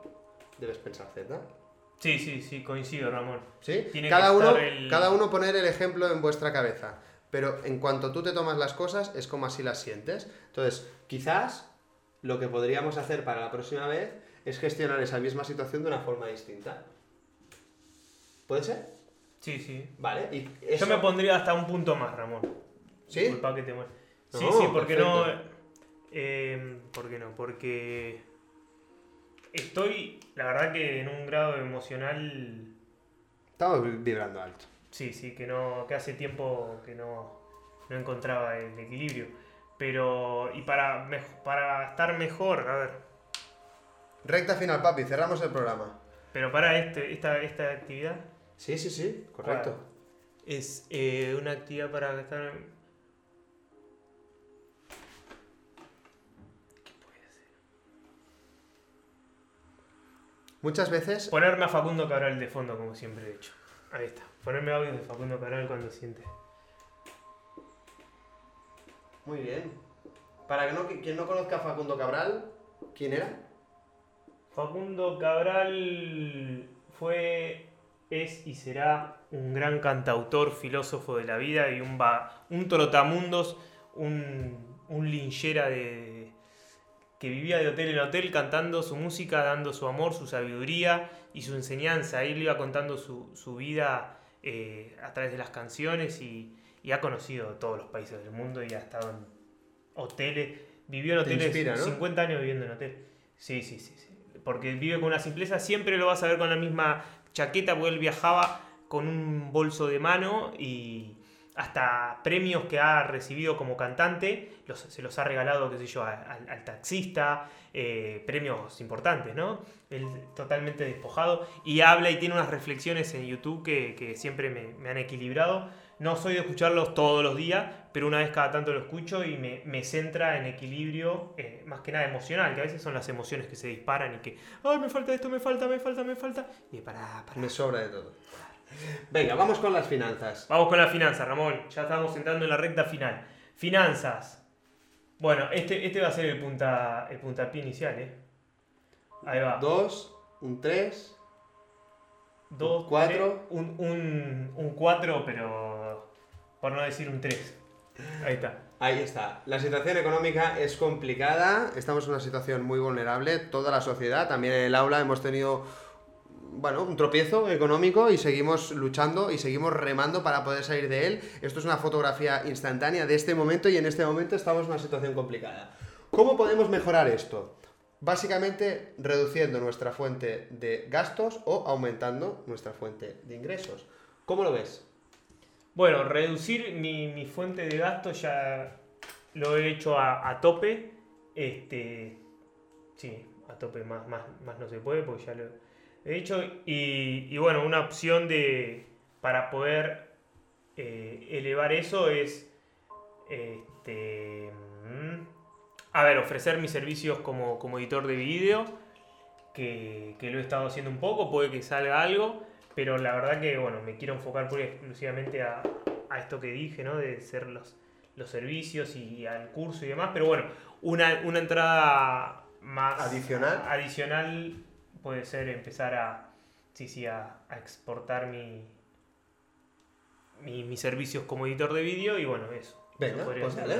debes pensar Z. Sí, sí, sí, coincido, Ramón. ¿Sí? Tiene Cada que uno, el- cada uno poner el ejemplo en vuestra cabeza. Pero en cuanto tú te tomas las cosas, es como así las sientes. Entonces, quizás lo que podríamos hacer para la próxima vez es gestionar esa misma situación de una forma distinta. ¿Puede ser? Sí, sí. Vale. Y eso... Yo me pondría hasta un punto más, Ramón. ¿Sí? Disculpa que te muera. Sí, No, sí, porque no. eh, ¿Por qué no? Porque estoy, la verdad que en un grado emocional, Estamos vibrando alto. sí, sí, que no, que hace tiempo que no, no encontraba el equilibrio. Pero, y para, para estar mejor, a ver, Recta final, papi. Cerramos el programa. pero para este, esta, esta actividad Sí, sí, sí. Correcto. Es eh, una actividad para estar... Muchas veces Ponerme a Facundo Cabral de fondo, como siempre he hecho. Ahí está. Ponerme audio de Facundo Cabral cuando siente. Muy bien. Para que no, quien no conozca a Facundo Cabral, ¿quién era? Facundo Cabral fue, es y será un gran cantautor, filósofo de la vida y un, va, un trotamundos, un, un linchera de, que vivía de hotel en hotel cantando su música, dando su amor, su sabiduría y su enseñanza. Él iba contando su, su vida eh, a través de las canciones y, y ha conocido todos los países del mundo y ha estado en hoteles, vivió en Te hoteles, inspira, ¿no? 50 años viviendo en hotel. Sí, sí, sí, sí. Porque vive con una simpleza, siempre lo vas a ver con la misma chaqueta, porque él viajaba con un bolso de mano y hasta premios que ha recibido como cantante, los- se los ha regalado, qué sé yo, al, taxista, eh, premios importantes, ¿no? Él totalmente despojado y habla y tiene unas reflexiones en YouTube que, siempre me han equilibrado. No soy de escucharlos todos los días, pero una vez cada tanto lo escucho y me, me centra en equilibrio, eh, más que nada emocional, que a veces son las emociones que se disparan y que, ay, me falta esto, me falta, me falta, me falta. Y para, para. Me sobra de todo. Venga, vamos con las finanzas. Vamos con la finanza, Ramón. Ya estamos entrando en la recta final. Finanzas. Bueno, este, este va a ser el, punta, el puntapié inicial, ¿eh? Ahí va. Dos, un tres. Dos, cuatro. tres, un, un, un cuatro, pero no decir un tres. Ahí está. Ahí está. La situación económica es complicada. Estamos en una situación muy vulnerable. Toda la sociedad, también en el aula, hemos tenido bueno, un tropiezo económico y seguimos luchando y seguimos remando para poder salir de él. Esto es una fotografía instantánea de este momento y en este momento estamos en una situación complicada. ¿Cómo podemos mejorar esto? Básicamente reduciendo nuestra fuente de gastos o aumentando nuestra fuente de ingresos. ¿Cómo lo ves? Bueno, reducir mi, fuente de gasto ya lo he hecho a, tope. Este. Sí, a tope, más, más, más no se puede porque ya lo he hecho. Y, bueno, una opción de. para poder eh, elevar eso es. Este. mm, A ver, ofrecer mis servicios como, como editor de vídeo, que, que lo he estado haciendo un poco, puede que salga algo, pero la verdad que, bueno, me quiero enfocar pura y exclusivamente a, a esto que dije, ¿no? De ser los, los servicios y al curso y demás, pero bueno, una, una entrada más Adicional. adicional puede ser empezar a, sí, sí, a, a exportar mi, mi- mis servicios como editor de vídeo y bueno, eso. Venga, Eso pues dale.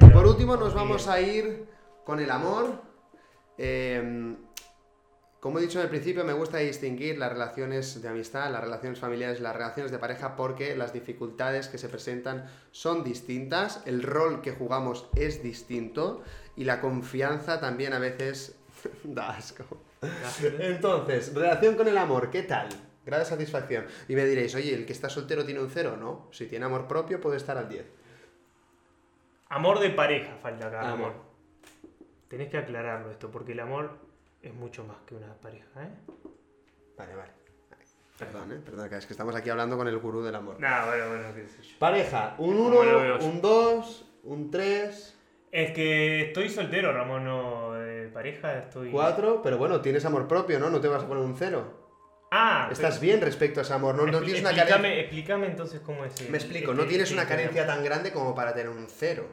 una- por último nos vamos a ir con el amor. Eh, como he dicho en el principio, me gusta distinguir las relaciones de amistad, las relaciones familiares, las relaciones de pareja, porque las dificultades que se presentan son distintas, el rol que jugamos es distinto y la confianza también a veces da asco. Entonces, relación con el amor, ¿qué tal? Grado de satisfacción. Y me diréis, oye, ¿el que está soltero tiene un cero? No, si tiene amor propio puede estar al 10. Amor de pareja falta acá. Amor. Amor. Tenés que aclararlo esto, porque el amor es mucho más que una pareja, ¿eh? Vale, vale. Perdón, ¿eh? Perdón, que es que estamos aquí hablando con el gurú del amor. Nada, bueno, bueno, qué sé yo. Pareja, un Como lo veo 1, yo. un 2, un 3, Es que estoy soltero, Ramón, no de pareja, estoy... 4, pero bueno, tienes amor propio, ¿no? No te vas a poner un 0. Ah, Estás bien respecto a ese amor, no, no tienes una carencia... explícame entonces cómo es el- Me explico, no tienes una carencia tan grande como para tener un 0.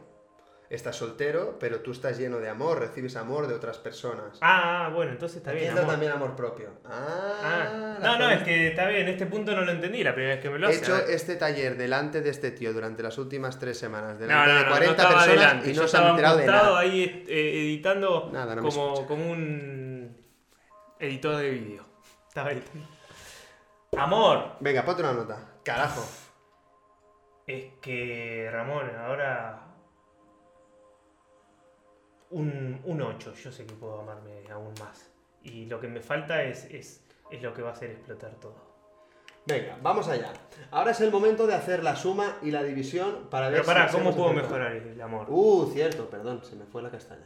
Estás soltero, pero tú estás lleno de amor, recibes amor de otras personas. Ah, bueno, entonces está bien. amor. también amor propio. Ah, Ah, no, no, es que está bien, este punto no lo entendí la primera vez que me lo He hace. hecho este taller delante de este tío durante las últimas tres semanas, No, delante no, de no, 40 no estaba personas delante, y yo no se han enterado de nada. ahí eh, editando Nada, como, como un editor de vídeo. Estaba editando. Amor, Venga, ponte una nota. Carajo. es que Ramón, ahora un, un 8, yo sé que puedo amarme aún más. Y lo que me falta es, es, es lo que va a hacer explotar todo. Venga, vamos allá. Ahora es el momento de hacer la suma y la división para ver Pero pará, si ¿cómo puedo acertado. mejorar el amor? Uh, cierto, perdón, se me fue la castaña.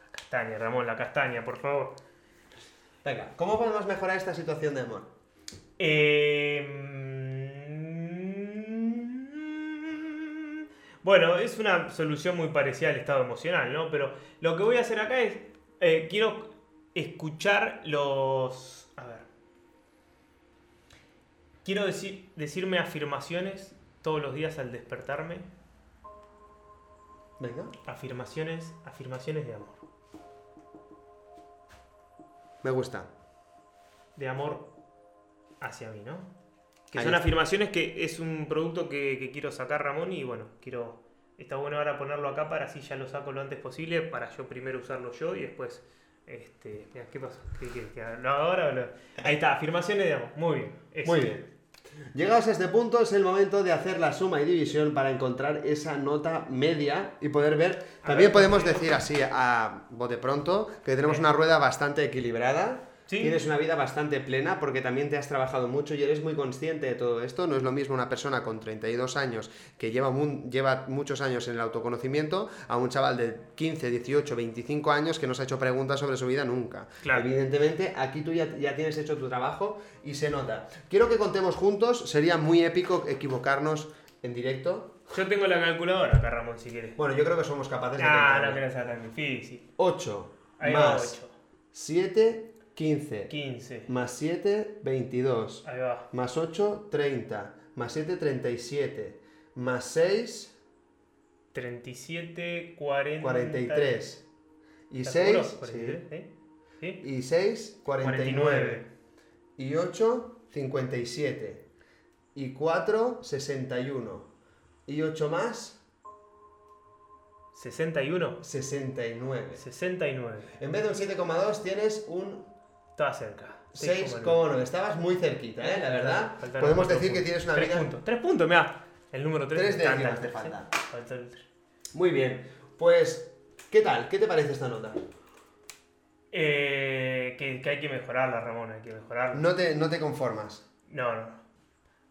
La castaña, Ramón, la castaña, por favor. Venga, ¿cómo podemos mejorar esta situación de amor? Eh, bueno, es una solución muy parecida al estado emocional, ¿no? Pero lo que voy a hacer acá es, eh, quiero escuchar los... A ver. Quiero decir, decirme afirmaciones todos los días al despertarme. Venga. Afirmaciones, afirmaciones de amor. Me gusta. de amor hacia mí, ¿no? Que Ahí son está. afirmaciones que es un producto que, que quiero sacar, Ramón, y bueno, quiero. Está bueno ahora ponerlo acá para así ya lo saco lo antes posible, para yo primero usarlo yo y después. Este, mira, ¿qué pasa? ¿Qué quieres que haga? ¿Lo hago ahora o lo- Ahí está, afirmaciones de amor. Muy bien. eso. Muy bien. Llegados a este punto es el momento de hacer la suma y división para encontrar esa nota media y poder ver. También ver, podemos decir así a bote pronto que tenemos una rueda bastante equilibrada. Sí. Tienes una vida bastante plena porque también te has trabajado mucho y eres muy consciente de todo esto. No es lo mismo una persona con 32 años que lleva, muchos años en el autoconocimiento a un chaval de 15, 18, 25 años que no se ha hecho preguntas sobre su vida nunca. Claro. Evidentemente, aquí tú ya, ya tienes hecho tu trabajo y se nota. Quiero que contemos juntos, sería muy épico equivocarnos en directo. Yo tengo la calculadora acá, Ramón, si quieres. Bueno, yo creo que somos capaces de Ah, no no sea tan difícil. 8 Ahí va más 8. 7, 15. 15. Más 7, 22. Ahí va. Más 8, 30. Más 7, 37. Más 6, 37, 40. 43. Y ¿Estás 6, seguro? 43, ¿eh? ¿Sí? y 6, 49. Y 8, 57. Y 4, 61. Y 8 más, 61. 69. 69. En vez de un 7,2 tienes un Estaba cerca. 6,9. Estabas muy cerquita, ¿eh? La verdad. Faltaron Podemos decir que tienes una Tres vida... puntos. Tres puntos, mira. El número 3 Tres décimas te. Falta el tres. Muy bien. Pues, ¿qué tal? ¿Qué te parece esta nota? Eh, que, que hay que mejorarla, Ramón. Hay que mejorarla. No te, no te conformas. No, no.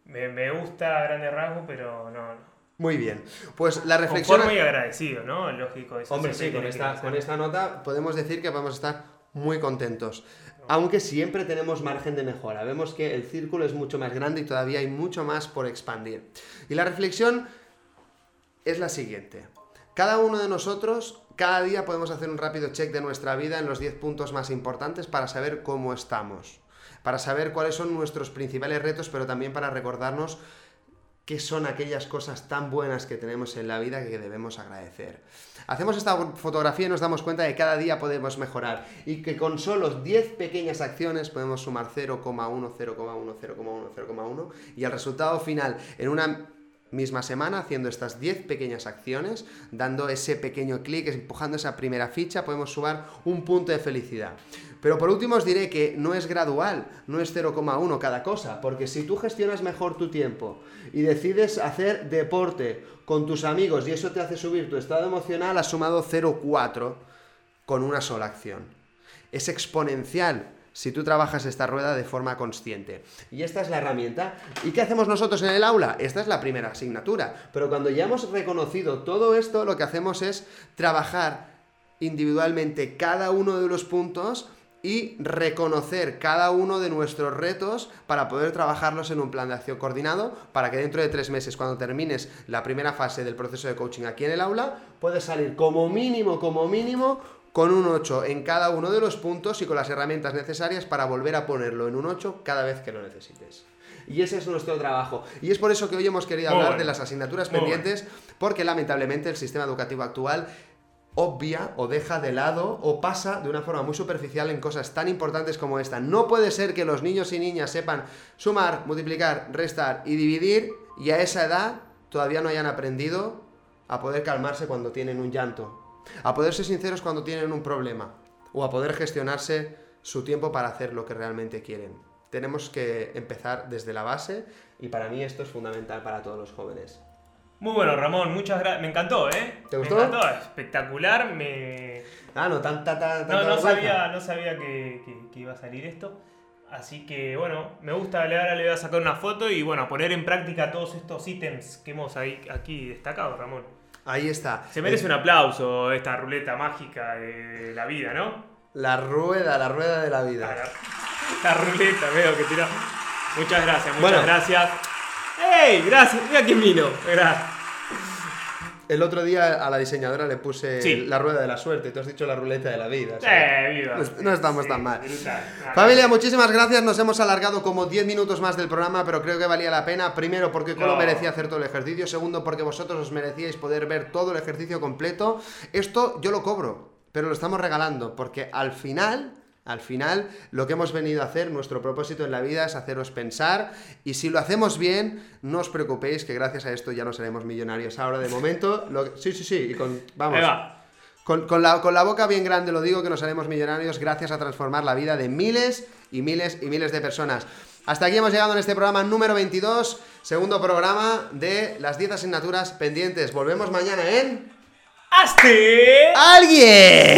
Me, me gusta a grandes rasgos, pero no, no. Muy bien. Pues la reflexión... Conforme y agradecido, ¿no? Lógico. Eso Hombre, sí, con esta, con esta nota podemos decir que vamos a estar muy contentos. Aunque siempre tenemos margen de mejora. Vemos que el círculo es mucho más grande y todavía hay mucho más por expandir. Y la reflexión es la siguiente. Cada uno de nosotros, cada día podemos hacer un rápido check de nuestra vida en los 10 puntos más importantes para saber cómo estamos, para saber cuáles son nuestros principales retos, pero también para recordarnos qué son aquellas cosas tan buenas que tenemos en la vida que debemos agradecer. Hacemos esta fotografía y nos damos cuenta de que cada día podemos mejorar y que con solo 10 pequeñas acciones podemos sumar 0,1, 0,1, 0,1, 0,1 y el resultado final en una misma semana haciendo estas 10 pequeñas acciones, dando ese pequeño clic, empujando esa primera ficha, podemos sumar un punto de felicidad. Pero por último os diré que no es gradual, no es 0,1 cada cosa, porque si tú gestionas mejor tu tiempo y decides hacer deporte con tus amigos y eso te hace subir tu estado emocional, has sumado 0,4 con una sola acción. Es exponencial si tú trabajas esta rueda de forma consciente. Y esta es la herramienta. ¿Y qué hacemos nosotros en el aula? Esta es la primera asignatura. Pero cuando ya hemos reconocido todo esto, lo que hacemos es trabajar individualmente cada uno de los puntos y reconocer cada uno de nuestros retos para poder trabajarlos en un plan de acción coordinado para que dentro de tres meses, cuando termines la primera fase del proceso de coaching aquí en el aula, puedes salir como mínimo, como mínimo, con un 8 en cada uno de los puntos y con las herramientas necesarias para volver a ponerlo en un 8 cada vez que lo necesites. Y ese es nuestro trabajo. Y es por eso que hoy hemos querido hablar de las asignaturas pendientes, porque lamentablemente el sistema educativo actual obvia o deja de lado o pasa de una forma muy superficial en cosas tan importantes como esta. No puede ser que los niños y niñas sepan sumar, multiplicar, restar y dividir y a esa edad todavía no hayan aprendido a poder calmarse cuando tienen un llanto a poder ser sinceros cuando tienen un problema o a poder gestionarse su tiempo para hacer lo que realmente quieren. Tenemos que empezar desde la base y para mí esto es fundamental para todos los jóvenes. Muy bueno, Ramón, muchas gracias. Me encantó, ¿eh? ¿Te gustó? Me encantó, espectacular. Me... Ah, no, tanta, tanta, No, no sabía, no sabía que, iba a salir esto. Así que bueno, me gusta, ahora le voy a sacar una foto y bueno, poner en práctica todos estos ítems que hemos ahí, aquí destacado, Ramón. Ahí está. Se merece eh, un aplauso esta ruleta mágica de la vida, ¿no? La rueda, la rueda de la vida. La, ruleta, veo que tira. Muchas gracias, muchas gracias. ¡Ey! Gracias, mira quién vino. Gracias. El otro día a la diseñadora le puse la rueda de la suerte, tú has dicho la ruleta de la vida. Eh, no, estamos tan mal. Familia, muchísimas gracias. Nos hemos alargado como 10 minutos más del programa, pero creo que valía la pena. Primero, porque Colo merecía hacer todo el ejercicio. Segundo, porque vosotros os merecíais poder ver todo el ejercicio completo. Esto yo lo cobro, pero lo estamos regalando, porque al final al final, lo que hemos venido a hacer, nuestro propósito en la vida es haceros pensar y si lo hacemos bien, no os preocupéis que gracias a esto ya no seremos millonarios. Ahora, de momento, sí, sí, sí, y con, vamos, con, la, con la boca bien grande lo digo que nos haremos millonarios gracias a transformar la vida de miles y miles y miles de personas. Hasta aquí hemos llegado en este programa número 22, segundo programa de las 10 asignaturas pendientes. Volvemos mañana en... ¡Hasta! ¡Alguien!